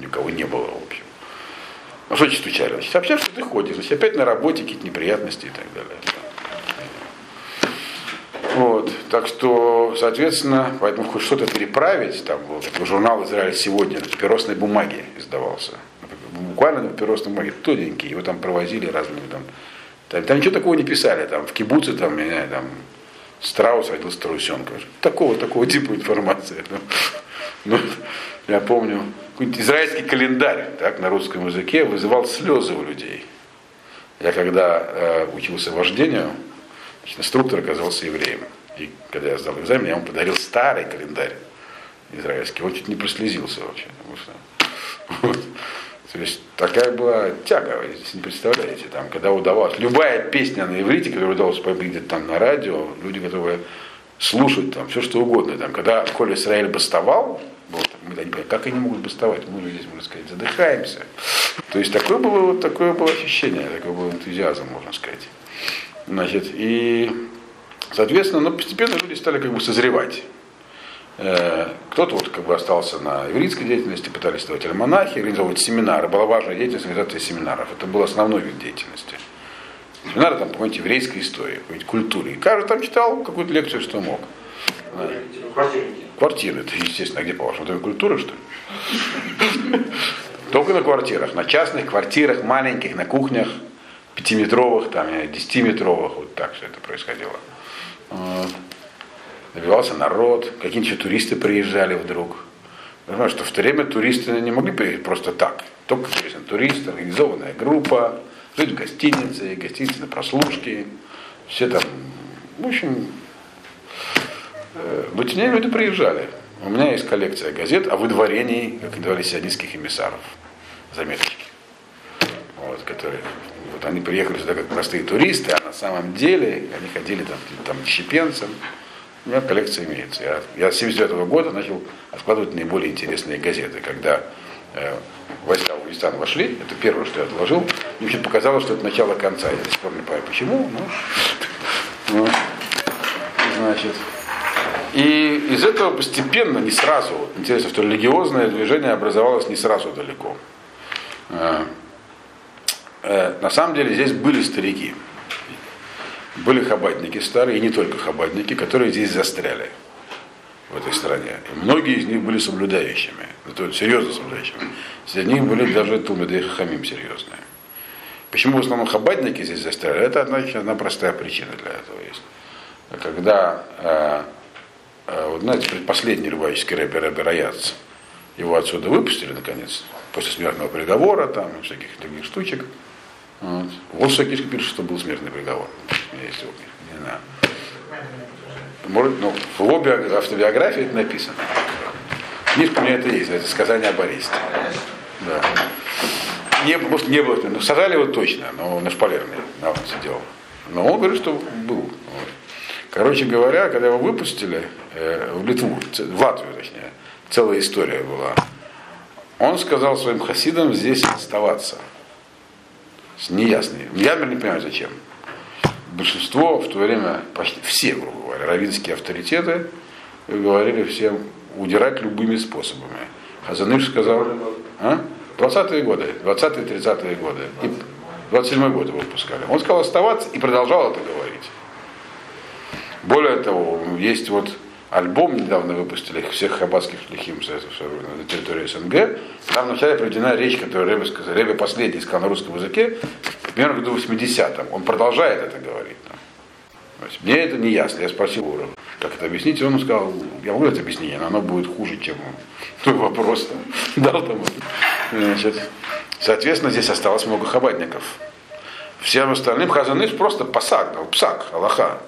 никого не было, в общем. Ну что значит стучали? Значит, что ты ходишь, значит, опять на работе какие-то неприятности и так далее. Вот, так что, соответственно, поэтому хоть что-то переправить, там был такой журнал «Израиль сегодня», на папиросной бумаге издавался. Буквально на папиросной бумаге, тоненький, его там провозили разными там. Там, там ничего такого не писали, там в кибуце, там, не знаю, там, страус родился страусенка. Такого, такого типа информации. Ну, я помню, израильский календарь так, на русском языке вызывал слезы у людей. Я когда э, учился вождению, значит, инструктор оказался евреем. И когда я сдал экзамен, я ему подарил старый календарь израильский. Он чуть не прослезился вообще. Потому что, вот. То есть такая была тяга, вы здесь не представляете. Там, когда удавалось, любая песня на иврите, которая удалось победить там на радио, люди готовы слушать там все что угодно. Там, когда Коля Израиль бастовал, было, мы не понимали, как они могут бастовать, мы здесь, можно сказать, задыхаемся. То есть такое было, вот такое было ощущение, такой был энтузиазм, можно сказать. Значит, и, соответственно, ну, постепенно люди стали как бы созревать. Кто-то вот как бы остался на еврейской деятельности, пытались ставить альманахи, организовывать семинары. Была важная деятельность организации семинаров. Это был основной вид деятельности. Семинары там какой-нибудь еврейской истории, какой-нибудь культуре. И каждый там читал какую-то лекцию, что мог. Квартирники. Квартиры, это естественно, а где по-вашему? Это культура, что ли? Только на квартирах, на частных квартирах, маленьких, на кухнях, пятиметровых, там, десятиметровых, вот так все это происходило. Добивался народ, какие-нибудь туристы приезжали вдруг. Понимаю, что в то время туристы не могли приехать просто так. Только конечно, туристы, организованная группа, жить в гостинице, гостиницы на прослушке, все там, в общем, но тем не люди приезжали. У меня есть коллекция газет о выдворении, как говорили, сионистских эмиссаров. Заметочки. Вот, которые, вот они приехали сюда как простые туристы, а на самом деле они ходили там, там щепенцем. У меня коллекция имеется. Я, я с 79 года начал откладывать наиболее интересные газеты. Когда войска в Афганистан вошли, это первое, что я отложил. Мне вообще показалось, что это начало конца. Я до сих пор не понимаю, почему. Ну, значит, И из этого постепенно, не сразу, вот интересно, что религиозное движение образовалось не сразу далеко. Э, э, На самом деле здесь были старики. Были хабадники старые, и не только хабадники, которые здесь застряли в этой стране. И многие из них были соблюдающими, то есть серьезно соблюдающими. Среди них были даже Тумеды и Хахамим серьезные. Почему в основном хабадники здесь застряли? Это одна, одна простая причина для этого есть. Когда, э, э, вот знаете, предпоследний рыбаческий рэбе Рэбе Раяц, его отсюда выпустили, наконец, после смертного приговора, там, всяких других штучек. Вот. Вот в своей книжке пишет, что был смертный приговор. У книжка, не знаю. Может, ну, в его биог- автобиографии это написано. Книжка у меня это есть, это сказание об аресте. Да. Не, может, не было, ну, сажали его точно, но на шпалерной, на он сидел. Но он говорит, что был. Вот. Короче говоря, когда его выпустили э, в Литву, в Латвию точнее, целая история была. Он сказал своим хасидам здесь оставаться. С неясной. Я не понимаю, зачем. Большинство в то время, почти все, грубо говоря, равинские авторитеты говорили всем удирать любыми способами. Хазаныш сказал, а? 20-е годы, 20-30-е годы. И 27-й год его выпускали. Он сказал оставаться и продолжал это говорить. Более того, есть вот альбом недавно выпустили всех хаббатских шлихим на территории СНГ. Там вначале приведена речь, которую Ребе сказал, Ребе последний сказал на русском языке, примерно в году 80-м. Он продолжает это говорить. там. То есть мне это не ясно. Я спросил его, как это объяснить, и он сказал, я могу дать объяснение, но оно будет хуже, чем твой вопрос. Дал там. Значит, соответственно, здесь осталось много хабадников. Всем остальным Хазаныш просто пасак, дал, псак, Аллаха,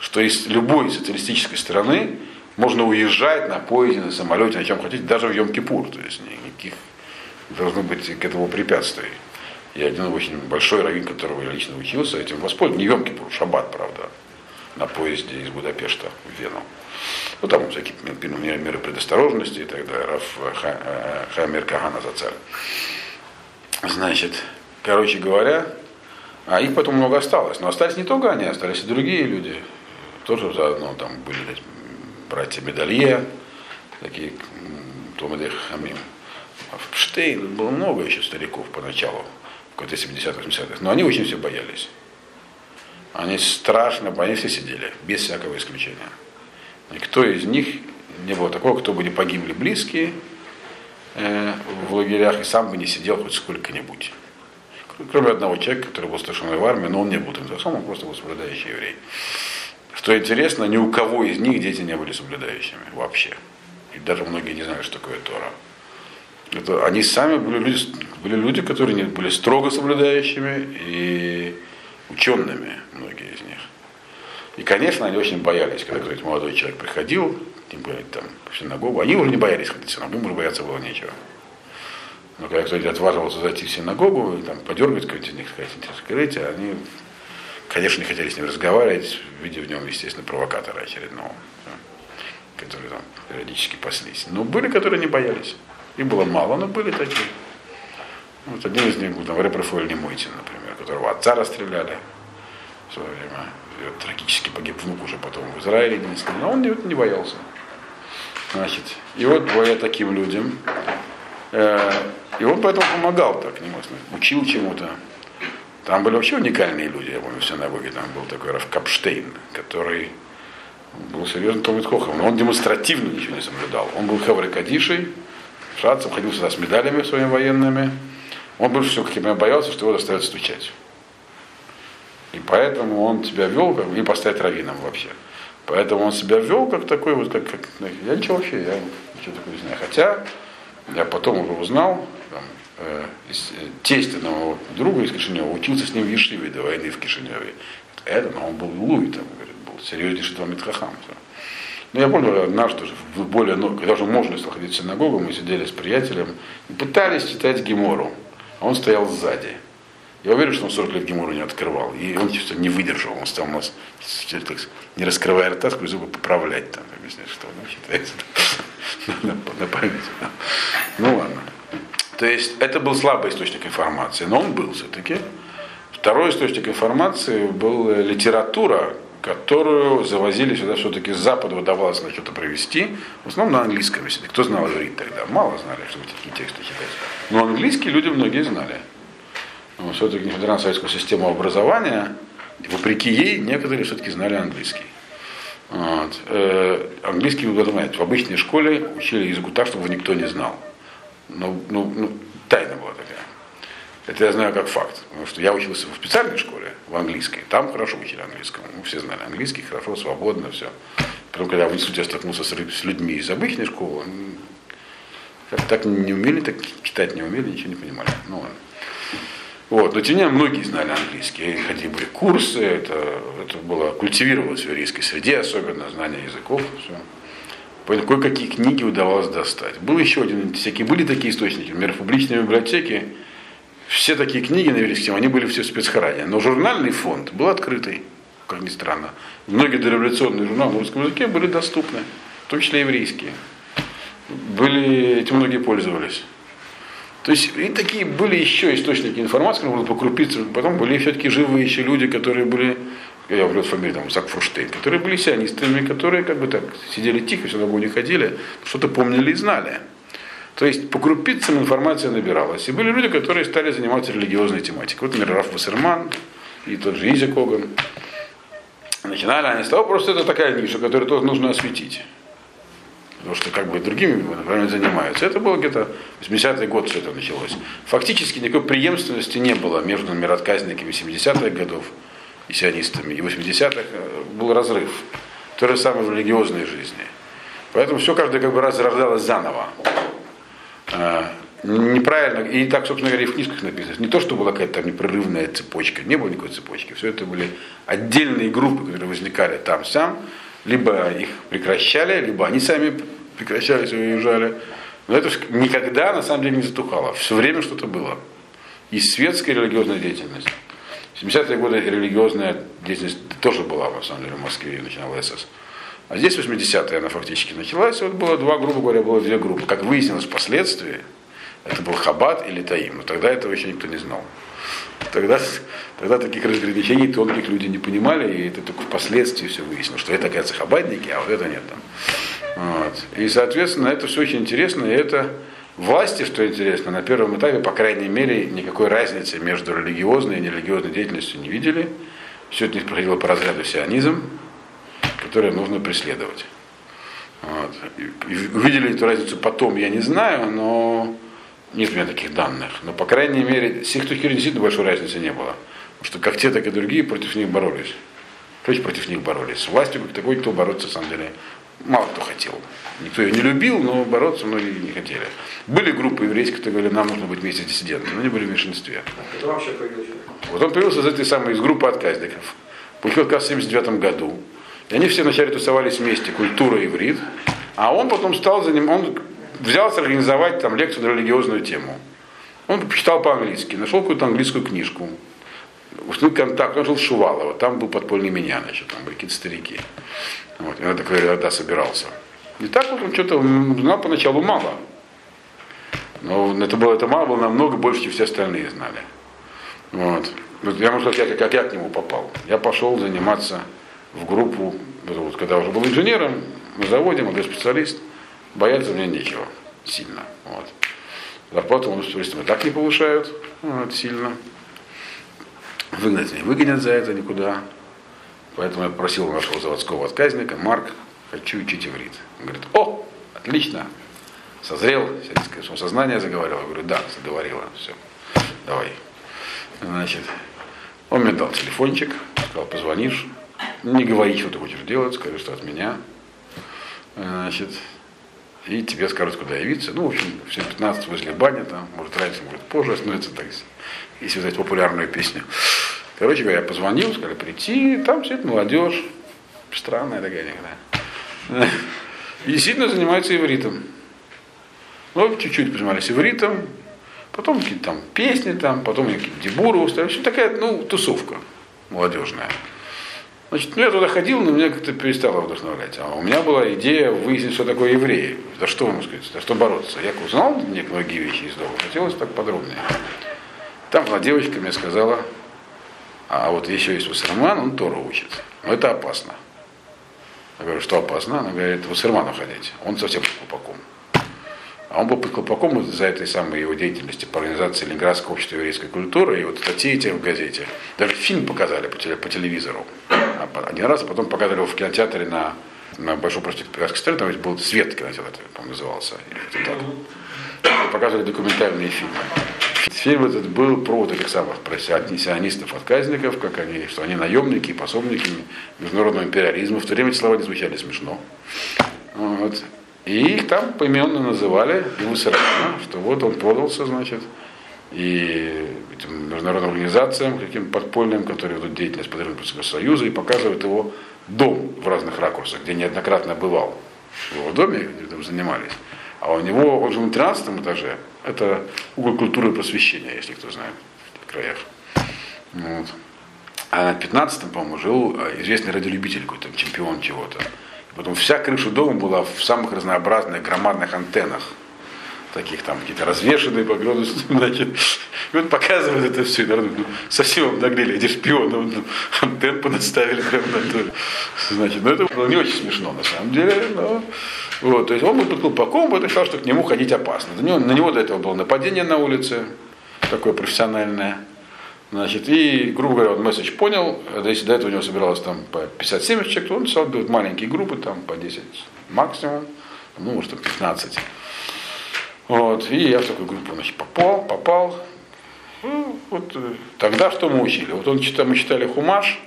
что из любой социалистической страны можно уезжать на поезде, на самолете, на чем хотите, даже в Йом-Кипур. То есть никаких должно быть к этому препятствий. И один очень большой раввин, которого я лично учился, этим воспользовался. Не Йом-Кипур, Шаббат, правда, на поезде из Будапешта в Вену. Ну, там всякие меры, предосторожности и так далее. Раф Ха- э, Хамер Кагана Зацар. Значит, короче говоря, а их потом много осталось. Но остались не только они, остались и другие люди. Тоже заодно там были братья Медалье, такие Томеды Хамим. А в Штейн было много еще стариков поначалу, в какой-то 70-х, 80-х. Но они очень все боялись. Они страшно, они все сидели, без всякого исключения. Никто из них не было такого, кто бы не погибли близкие э, в лагерях и сам бы не сидел хоть сколько-нибудь. Кроме одного человека, который был старшиной в армии, но он не был тем он просто был соблюдающий еврей. Что интересно, ни у кого из них дети не были соблюдающими вообще. И даже многие не знают, что такое Тора. Это, они сами были люди, были люди, которые не, были строго соблюдающими и учеными, многие из них. И, конечно, они очень боялись, когда какой-то молодой человек приходил, тем более там, в синагогу. Они уже не боялись ходить в синагогу, уже бояться было нечего. Но когда кто-то отваживался зайти в синагогу и там подергать них, сказать, скажите, они, конечно, не хотели с ним разговаривать, видя в нем, естественно, провокатора очередного, да, который там периодически паслись. Но были, которые не боялись. Их было мало, но были такие. Вот один из них был там Рэп Рафаэль Немойтин, например, которого отца расстреляли в свое время. И трагически погиб внук уже потом в Израиле единственный, но он не, не боялся. Значит, и вот боя таким людям. Э, и он поэтому помогал так немножко, учил чему-то. Там были вообще уникальные люди, я помню, в синагоге там был такой Раф Капштейн, который был серьезным Томит Хохом, но он демонстративно ничего не соблюдал. Он был Хаври Кадишей, шатцем, ходил сюда с медалями своими военными. Он больше всего, как я боялся, что его заставят стучать. И поэтому он себя вел, как, и поставить раввином вообще. Поэтому он себя вел как такой, вот как, как я ничего вообще, я ничего такого не знаю. Хотя я потом уже узнал, там, тесть одного друга из Кишинева учился с ним в Ешиве до войны в Кишиневе. Это, но он был Луи, там, говорит, был серьезнейший Талмит Хахам. Но я помню, однажды уже в более, ну, когда уже можно стало ходить в синагогу, мы сидели с приятелем и пытались читать Гемору. А он стоял сзади. Я уверен, что он 40 лет Гемору не открывал. И он чисто не выдержал. Он стал у нас, так, не раскрывая рта, сквозь зубы поправлять, там, объяснять, что он считается на память. Ну ладно. То есть это был слабый источник информации, но он был все-таки. Второй источник информации был литература которую завозили сюда все-таки с запада удавалось на что-то провести, в основном на английском языке. Кто знал иврит тогда? Мало знали, что такие тексты читать. Но английский люди многие знали. Но все-таки, несмотря на советскую систему образования, вопреки ей, некоторые все-таки знали английский. Вот. Э, английский, вы знаете, в обычной школе учили языку так, чтобы никто не знал. Ну, ну, ну, тайна была такая. Это я знаю как факт. Потому что я учился в специальной школе, в английской. Там хорошо учили английскому. Мы все знали английский, хорошо, свободно, все. Потом, когда в институте столкнулся с, людьми из обычной школы, как так не умели, так читать не умели, ничего не понимали. Ну. Вот. Но тем не менее, многие знали английский. Ходили были курсы, это, это было культивировалось в еврейской среде, особенно знание языков. Все. Кое-какие книги удавалось достать. Был еще один, всякие были такие источники, например, в публичной библиотеке все такие книги на еврейском, они были все в спецхране. Но журнальный фонд был открытый, как ни странно. Многие дореволюционные журналы на русском языке были доступны, в том числе еврейские. Были, этим многие пользовались. То есть и такие были еще источники информации, можно было покрупиться. Потом были все-таки живые еще люди, которые были, я говорю фамилию, там, Зак Фурштейн, которые были сионистами, которые как бы так сидели тихо, сюда не ходили, что-то помнили и знали. То есть по крупицам информация набиралась. И были люди, которые стали заниматься религиозной тематикой. Вот, например, Раф Вассерман и тот же Изи Коган. Начинали они с того, просто это такая ниша, которую тоже нужно осветить. Потому что как бы другими направлениями занимаются. Это было где-то 80-й год все это началось. Фактически никакой преемственности не было между миротказниками 70-х годов и сионистами. И 80-х э, был разрыв. То же самое в религиозной жизни. Поэтому все каждый как бы разрождалось заново. А, неправильно, и так, собственно говоря, и в книжках написано. Не то, что была какая-то там непрерывная цепочка, не было никакой цепочки. Все это были отдельные группы, которые возникали там-сям, либо их прекращали, либо они сами прекращались и уезжали. Но это никогда на самом деле не затухало. Все время что-то было. И светская религиозная деятельность. В 70-е годы религиозная деятельность тоже была, на самом деле, в Москве, и начинала СС. А здесь 80-е она фактически началась. Вот было два, грубо говоря, было две группы. Как выяснилось впоследствии, это был Хабат или Таим. Но тогда этого еще никто не знал. Тогда, тогда таких разграничений тонких люди не понимали, и это только впоследствии все выяснилось, что это, оказывается, хабадники, а вот это нет там. Вот. И, соответственно, это все очень интересно, и это власти, что интересно, на первом этапе, по крайней мере, никакой разницы между религиозной и нерелигиозной деятельностью не видели. Все это не проходило по разряду сионизм, которые нужно преследовать. Вот. И увидели эту разницу потом, я не знаю, но нет у меня таких данных. Но, по крайней мере, с их точки действительно большой разницы не было. Потому что как те, так и другие против них боролись. То есть против них боролись. С властью как такой кто бороться, на самом деле, мало кто хотел. Никто ее не любил, но бороться многие не хотели. Были группы еврейские, которые говорили, нам нужно быть вместе с диссидентами, но они были в меньшинстве. Это вообще появился? Вот он появился из этой самой, из группы отказников. Получил отказ в 1979 году. И они все вначале тусовались вместе, культура иврит. А он потом стал за ним, он взялся организовать там лекцию на религиозную тему. Он читал по-английски, нашел какую-то английскую книжку, установил контакт, он жил в Шувалово, там был подпольный меня, значит, там были какие-то старики. Вот, я тогда собирался. И так вот он что-то знал поначалу мало. Но это было это мало было намного больше, чем все остальные знали. Вот. Я могу сказать, как, как я к нему попал. Я пошел заниматься в группу, вот, когда уже был инженером на заводе, молодой специалист, бояться мне нечего сильно. Вот. Зарплату у специалистам и так не повышают вот, сильно. Выгнать не выгонят за это никуда. Поэтому я просил нашего заводского отказника, Марк, хочу учить иврит. Он говорит, о, отлично, созрел, сионистское сознание заговорило. Я говорю, да, заговорила, все, давай. Значит, он мне дал телефончик, сказал, позвонишь, не говори, что ты хочешь делать, скажи, что от меня. Значит, и тебе скажут, куда явиться. Ну, в общем, в 7.15 возле бани, там, может раньше, может позже остановится, так, если взять популярную песню. Короче говоря, я позвонил, сказали прийти, там сидит молодежь, странная такая никогда. И действительно занимается ивритом. Ну, чуть-чуть позанимались ивритом, потом какие-то там песни там, потом какие-то дебуры устали. В общем, такая, ну, тусовка молодежная. Значит, ну я туда ходил, но меня как-то перестало вдохновлять. А у меня была идея выяснить, что такое евреи. За что, можно сказать, за что бороться. Я узнал многие вещи из дома, хотелось так подробнее. Там одна девочка мне сказала, А вот еще есть Вассерман, он Тору учит. Но это опасно. Я говорю, что опасно? Она говорит, Вассерману ходить. Он совсем под колпаком. А он был под колпаком из-за этой самой его деятельности по организации Ленинградского общества еврейской культуры. И вот статьи эти в газете. Даже фильм показали по, теле, по телевизору. Один раз, а потом показали его в кинотеатере на, на Большом проспекте Пиратской стороны. Там ведь был «Свет» кинотеатр, по-моему, назывался. Или так. И показывали документальные фильмы. Фильм этот был про этих самых сионистов, отказников, как они, что они наемники, пособники международного империализма. В то время эти слова не звучали смешно. Вот. И их там поименно называли, ему равно, что вот он продался, значит, и этим международным организациям, каким подпольным, которые ведут деятельность под Советского Союза, и показывают его дом в разных ракурсах, где неоднократно бывал. В его доме, там занимались. А у него, он же на 13 этаже, это угол культуры и просвещения, если кто знает, в этих краях. Вот. А на 15-м, по-моему, жил э, известный радиолюбитель какой-то, чемпион чего-то. Потом вся крыша дома была в самых разнообразных громадных антеннах. Таких там какие-то развешенные по градусу. Значит, и вот показывает это все. Народ, ну, совсем обнаглели, эти шпионы. Ну, антенн понаставили прямо на то. Значит, ну это было не очень смешно на самом деле. Но, вот, то есть он был под колпаком, и считал, что к нему ходить опасно. На него, на него до этого было нападение на улице, такое профессиональное. Значит, и, грубо говоря, он месседж понял, если до этого у него собиралось там по 50-70 человек, то он стал делать маленькие группы, там по 10 максимум, ну, может, там 15. Вот, и я в такую группу значит, попал, попал. Ну, вот э, тогда что мы учили? Вот он мы читали Хумаш,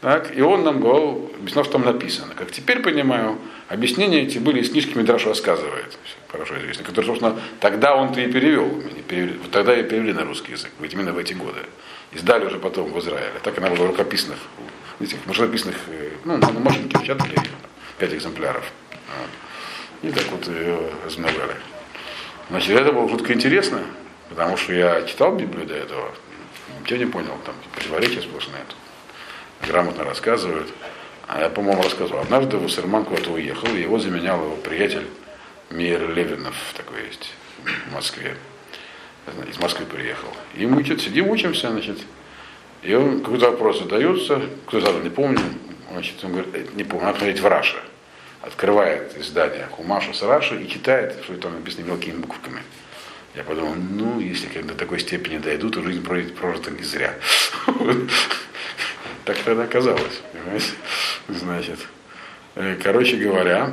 так, и он нам говорил, объяснял, что там написано. Как теперь понимаю, объяснения эти были из книжки Мидраш рассказывает, хорошо известно, который, собственно, тогда он-то и перевел, тогда и перевели на русский язык, именно в эти годы. Издали уже потом в Израиле. Так она была в рукописных, этих машинописных, э, ну, на машинке печатали пять экземпляров. Вот. И так вот ее размножали. Значит, это было жутко интересно, потому что я читал Библию до этого, ничего не понял, там противоречия сплошные. Тут грамотно рассказывают. А я, по-моему, рассказывал. Однажды Вассерман куда-то уехал, и его заменял его приятель Мир Левинов, такой есть, в Москве. Из Москвы приехал. И мы что-то сидим, учимся, значит. И он какой-то вопрос задается, кто задал, не помню. Значит, он говорит, «Э, не помню, надо смотреть в Раше. Открывает издание Хумаша с Раши и читает, что там написано мелкими буквами. Я подумал, ну, если до такой степени дойду, то жизнь прожита не зря. Так тогда оказалось. Понимаете? Значит, э, короче говоря,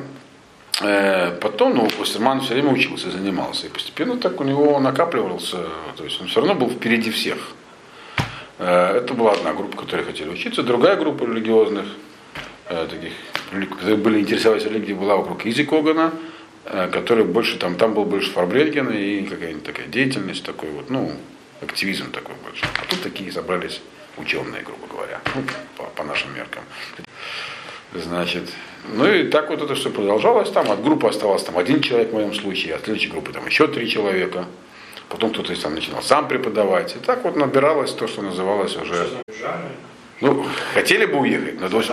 э, потом, ну, Остерман все время учился, занимался. И постепенно так у него накапливался, то есть он все равно был впереди всех. Э, это была одна группа, которые хотели учиться. Другая группа религиозных, таких, которые были интересовались религией, была вокруг Изи Когана, который больше, там, там был больше Фарбрейген и какая-нибудь такая деятельность, такой вот, ну, активизм такой больше. А тут такие собрались ученые, грубо говоря, ну, по, по нашим меркам. Значит, ну и так вот это все продолжалось. Там от группы оставался там один человек в моем случае, от следующей группы там еще три человека. Потом кто-то там начинал сам преподавать. И так вот набиралось то, что называлось уже. Ну, хотели бы уехать, но до,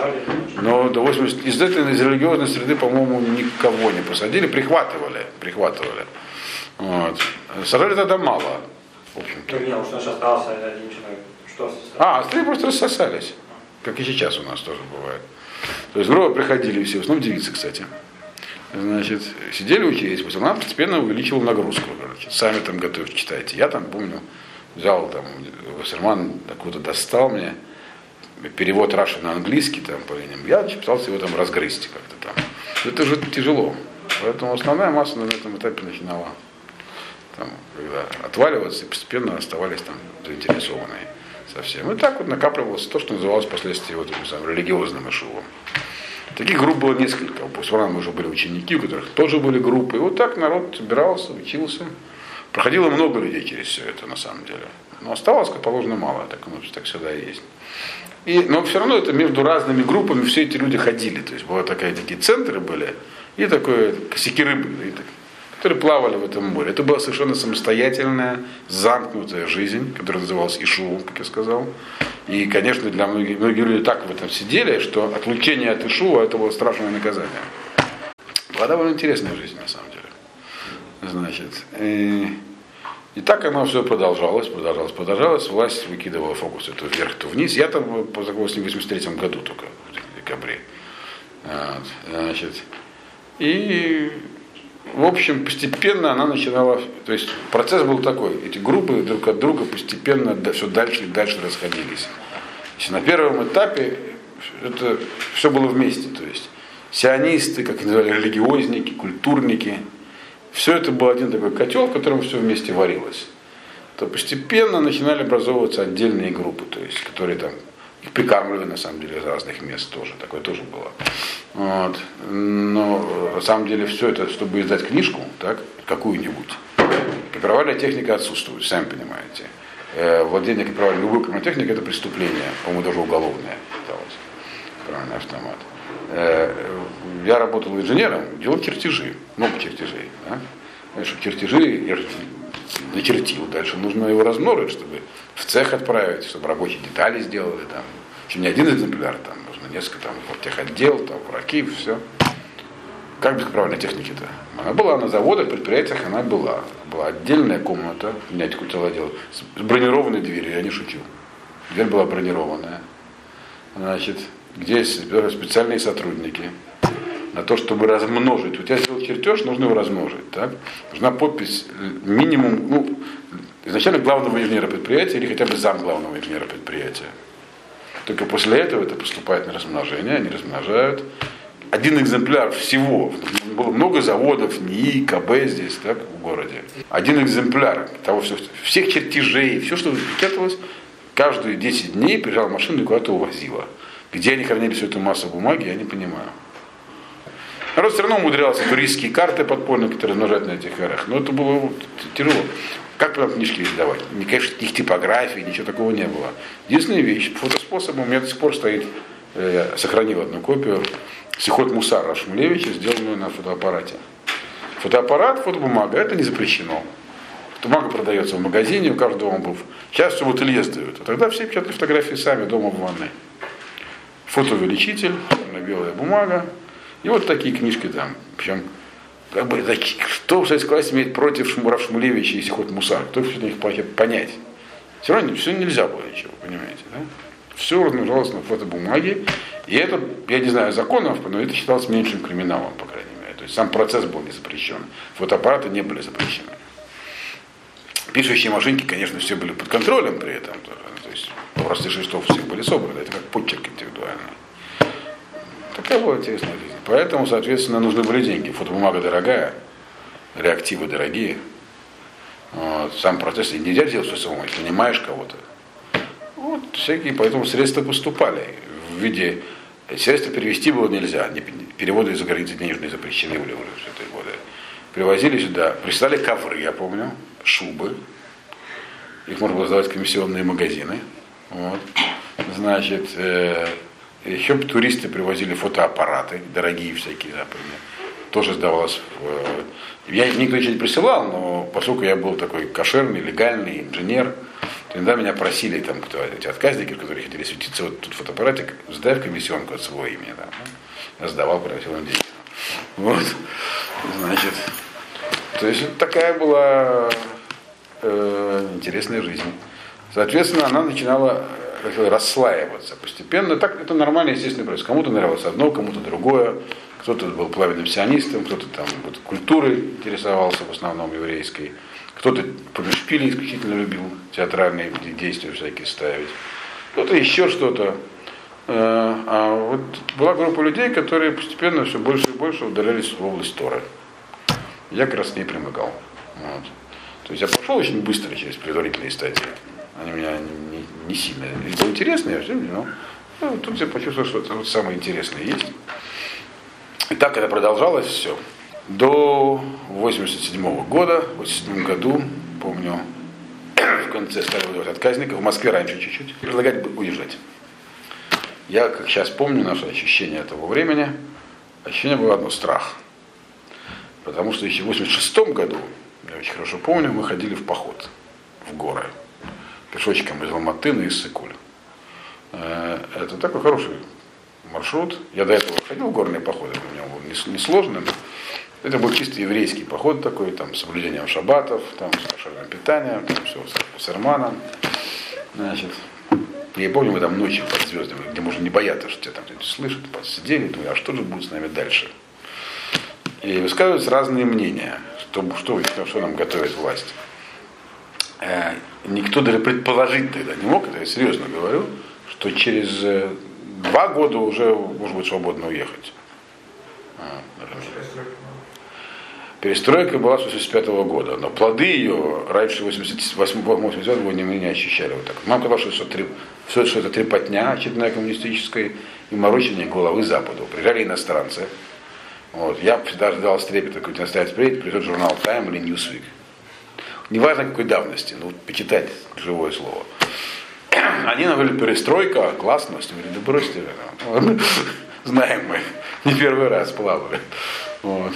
но до 80, из этой из религиозной среды, по-моему, никого не посадили, прихватывали, прихватывали. Вот. Сажали тогда мало, в общем-то. Ну, потому что остался один человек. А, остальные просто рассосались. Как и сейчас у нас тоже бывает. То есть грубо приходили все, в основном девицы, кстати. Значит, сидели учились, потом она постепенно увеличивала нагрузку. Короче. Сами там готовьте, читайте. Я там, помню, взял там, Вассерман откуда достал мне перевод Раши на английский там по ним. Я пытался его там разгрызть как-то там. Это же тяжело. Поэтому основная масса на этом этапе начинала там, когда отваливаться, и постепенно оставались там заинтересованные совсем. И так вот накапливалось то, что называлось впоследствии вот этим самым религиозным эшувом. Таких групп было несколько. У Пусварана уже были ученики, у которых тоже были группы. И вот так народ собирался, учился. Проходило много людей через все это на самом деле. Но осталось, как положено, мало. Так, ну, так всегда и есть. И, но все равно это между разными группами все эти люди ходили. То есть была такая, такие центры были, и такое косяки рыбы. И так, которые плавали в этом море. Это была совершенно самостоятельная, замкнутая жизнь, которая называлась Ишувом, как я сказал. И, конечно, для многих, многие люди так в этом сидели, что отлучение от Ишува это было страшное наказание. Была довольно интересная жизнь, на самом деле. Значит, и, И так оно все продолжалось, продолжалось, продолжалось. Власть выкидывала фокусы то вверх, то вниз. Я там познакомился в 83 году только, в декабре. Вот, значит, и, в общем, постепенно она начинала, то есть процесс был такой, эти группы друг от друга постепенно все дальше и дальше расходились. Если на первом этапе это все было вместе, то есть сионисты, как называли, религиозники, культурники, все это был один такой котел, в котором все вместе варилось. То постепенно начинали образовываться отдельные группы, то есть, которые там их прикармливали на самом деле из разных мест тоже, такое тоже было. Вот. Но на самом деле все это, чтобы издать книжку, так, какую-нибудь, копировальная техника отсутствует, сами понимаете. Э, владение копировальной любой копировальной это преступление, по-моему, даже уголовное считалось, копировальный автомат. Э, я работал инженером, делал чертежи, много чертежей. Да? Знаешь, чертежи я начертил, дальше нужно его размножить, чтобы в цех отправить, чтобы рабочие детали сделали, там, еще не один экземпляр, там нужно несколько, там, вот техотдел, там, враки, все. Как без правильной техники-то? Она была на заводах, предприятиях, она была. Была отдельная комната, меня целое дело, с бронированной дверью, я не шучу. Дверь была бронированная. Значит, где специальные сотрудники на то, чтобы размножить. У тебя сделал чертеж, нужно его размножить. Так? Нужна подпись минимум, ну, изначально главного инженера предприятия или хотя бы зам главного инженера предприятия. Только после этого это поступает на размножение, они размножают. Один экземпляр всего, было много заводов, НИИ, КБ здесь, так, в городе. Один экземпляр того, все, всех чертежей, все, что печаталось, каждые 10 дней приезжала машина и куда-то увозила. Где они хранили всю эту массу бумаги, я не понимаю. Народ все равно умудрялся туристские карты подпольные, которые размножать на этих эрах. Но это было тяжело. Как потом книжки издавать? Никаких типографий, ничего такого не было. Единственная вещь, фотоспособом у меня до сих пор стоит, э, я сохранил одну копию, Сихот Мусара Шмулевича, сделанную на фотоаппарате. Фотоаппарат, фотобумага, это не запрещено. Бумага продается в магазине, у каждого он был. Сейчас все в ателье сдают. А тогда все печатали фотографии сами дома в ванной. Фотоувеличитель, белая бумага. И вот такие книжки там. Причем, как бы, что в советской власти имеет против Шмура Шмулевича и Сихот Мусар? Кто все них понять? Все равно все нельзя было ничего, понимаете, да? Все размножалось на фотобумаге. И это, я не знаю законов, но это считалось меньшим криминалом, по крайней мере. То есть сам процесс был не запрещен. Фотоаппараты не были запрещены. Пишущие машинки, конечно, все были под контролем при этом. То есть образцы шрифтов всех были собраны. Это как почерк индивидуальный. Такая была интересная жизнь. Поэтому, соответственно, нужны были деньги. Фотобумага дорогая, реактивы дорогие. Вот. Сам процесс нельзя делать все самому, если нанимаешь кого-то. Вот всякие, поэтому средства поступали в виде средства перевести было нельзя, переводы из-за границы денежные запрещены были все эти годы. Привозили сюда, прислали ковры, я помню, шубы. Их можно было сдавать в комиссионные магазины. Вот. Значит, э, еще туристы привозили фотоаппараты, дорогие всякие западные. Тоже сдавалось. В... Я никто еще не присылал, но поскольку я был такой кошерный, легальный инженер, иногда меня просили там кто, эти отказники, которые хотели светиться, вот тут фотоаппаратик, сдай в комиссионку от своего имени. Там. Я сдавал, просил им деньги. Вот. Значит, то есть такая была э, интересная жизнь. Соответственно, она начинала расслаиваться постепенно. Так это нормально, естественно, происходит. Кому-то нравилось одно, кому-то другое. Кто-то был пламенным сионистом, кто-то там вот, культурой интересовался, в основном еврейской. Кто-то шпили исключительно любил театральные действия всякие ставить. Кто-то еще что-то. Э, а вот была группа людей, которые постепенно все больше и больше удалялись в область Торы. Я как раз с ней примыкал. Вот. То есть я прошел очень быстро через предварительные стадии. Они меня не, не сильно это было интересно, я все, но ну, тут я почувствовал, что это вот самое интересное есть. И так это продолжалось все. До 87 -го года, в 87 году, помню, в конце стали выдавать отказников, в Москве раньше чуть-чуть, предлагать уезжать. Я, как сейчас помню, наше ощущение того времени, ощущение было одно – страх. Потому что еще в 86 году, я очень хорошо помню, мы ходили в поход в горы пешочком из Алматы на Иссыкуль. Э, это такой хороший маршрут. Я до этого ходил в горные походы, у меня был несложным. Это был чисто еврейский поход такой, там, с соблюдением шаббатов, там, с кошерным питанием, там, все, с, с Арманом. Значит, я помню, мы там ночью под звездами, где можно не бояться, что тебя там кто-нибудь слышит, сидели, думаю, а что же будет с нами дальше? И высказываются разные мнения, что, что, что нам готовит власть. Э, никто даже предположить тогда не мог, это я серьезно говорю, что через э, два года уже может быть свободно уехать. А, Перестройка была с 85 года, но плоды ее раньше 88 года мы не ощущали. Вот так. Нам казалось, что, это, все, что это трепотня очередная коммунистическая и морочение головы Западу. Приезжали иностранцы. Вот. Я всегда ждал с трепета, какой-то иностранец приедет, придет журнал Time или Newsweek. Неважно какой давности, ну почитать живое слово. Они нам говорили, перестройка, классно. Мы говорили, да бросьте, знаем мы, не первый раз плавали. Вот.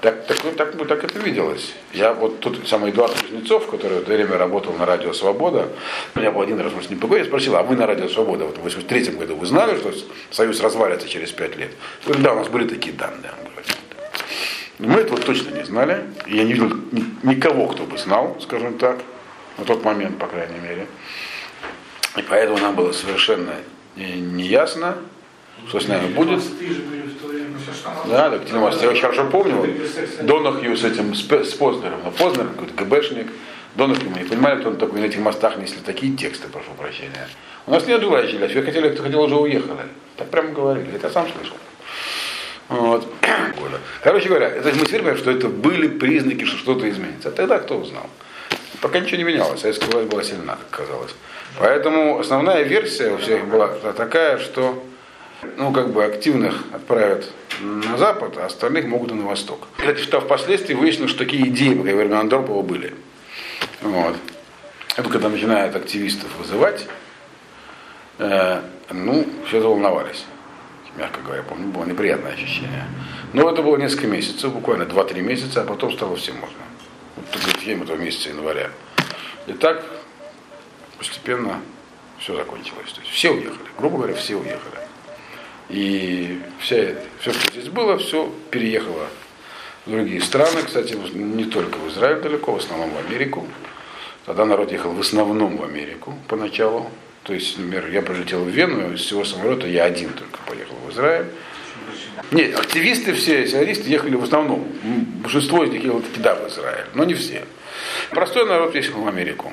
Так, так, так, так, это виделось. Я вот тут самый Эдуард Кузнецов, который в это время работал на радио Свобода, меня был один раз мы с ним спросил, а вы на радио Свобода вот в 83 году вы знали, что Союз развалится через пять лет? Я говорю, да, у нас были такие данные. Мы этого точно не знали. Я не видел никого, кто бы знал, скажем так, на тот момент, по крайней мере. И поэтому нам было совершенно неясно, что с нами будет. Да, так Телемост, я очень хорошо помню, Донахью с этим, с Познером, а Познер какой-то ГБшник, Донахью, мы не понимали, кто он такой, на этих мостах несли такие тексты, прошу прощения. У нас нет желающих, все хотели, кто хотел, уже уехали. Так прямо говорили, это я сам слышал. Вот. Короче говоря, это мы теперь что это были признаки, что что-то изменится. А тогда кто узнал? Пока ничего не менялось, советская власть была сильна, как казалось. Поэтому основная версия у всех была такая, что ну, как бы активных отправят на запад, а остальных могут и на восток. Кстати, что впоследствии выяснилось, что такие идеи во время Андропова были. Вот. Это когда начинают активистов вызывать, э, ну, все заволновались. Мягко говоря, помню, было неприятное ощущение. Но это было несколько месяцев, буквально 2-3 месяца, а потом стало всем можно. Вот только в этого месяца января. И так постепенно все закончилось. То есть все уехали. Грубо говоря, все уехали. И вся, все, что здесь было, все переехало в другие страны. Кстати, не только в Израиль далеко, в основном в Америку. Тогда народ ехал в основном в Америку поначалу. То есть, например, я прилетел в Вену, из всего самолета я один только поехал в Израиль. Нет, активисты все, сионисты ехали в основном. Большинство из них ехало таки да в Израиль, но не все. Простой народ ездил в Америку.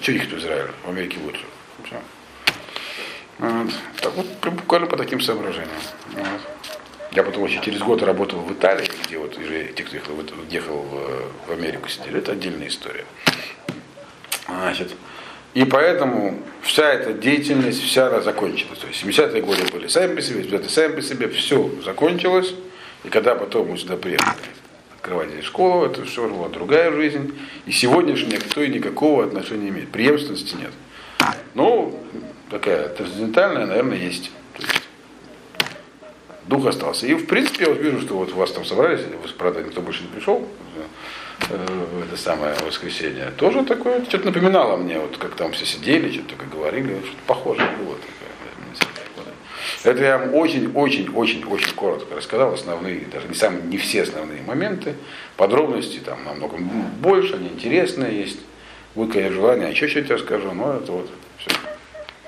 Что ехать в Израиль? В Америке лучше. Все. Так вот, буквально по таким соображениям. Я потом еще через год работал в Италии, где вот уже те, кто ехал, ехал в, в Америку, сидели. Это отдельная история. Значит, и поэтому вся эта деятельность, вся она закончилась. То есть 70-е годы были сами по себе, 70-е сами по себе, все закончилось. И когда потом мы сюда приехали открывать здесь школу, это все была другая жизнь. И сегодняшняя кто и никакого отношения не имеет. Преемственности нет. Ну, такая трансцендентальная, наверное, есть. есть. Дух остался. И в принципе я вот вижу, что вот вас там собрались, вы, правда, никто больше не пришел э, это самое воскресенье. Тоже такое, что-то напоминало мне, вот как там все сидели, что-то такое говорили, что-то похожее было. Это я вам очень-очень-очень-очень коротко рассказал, основные, даже не, самые, не все основные моменты, подробности там намного больше, они интересные есть. Будет, конечно, желание, еще что-нибудь расскажу, но это вот все.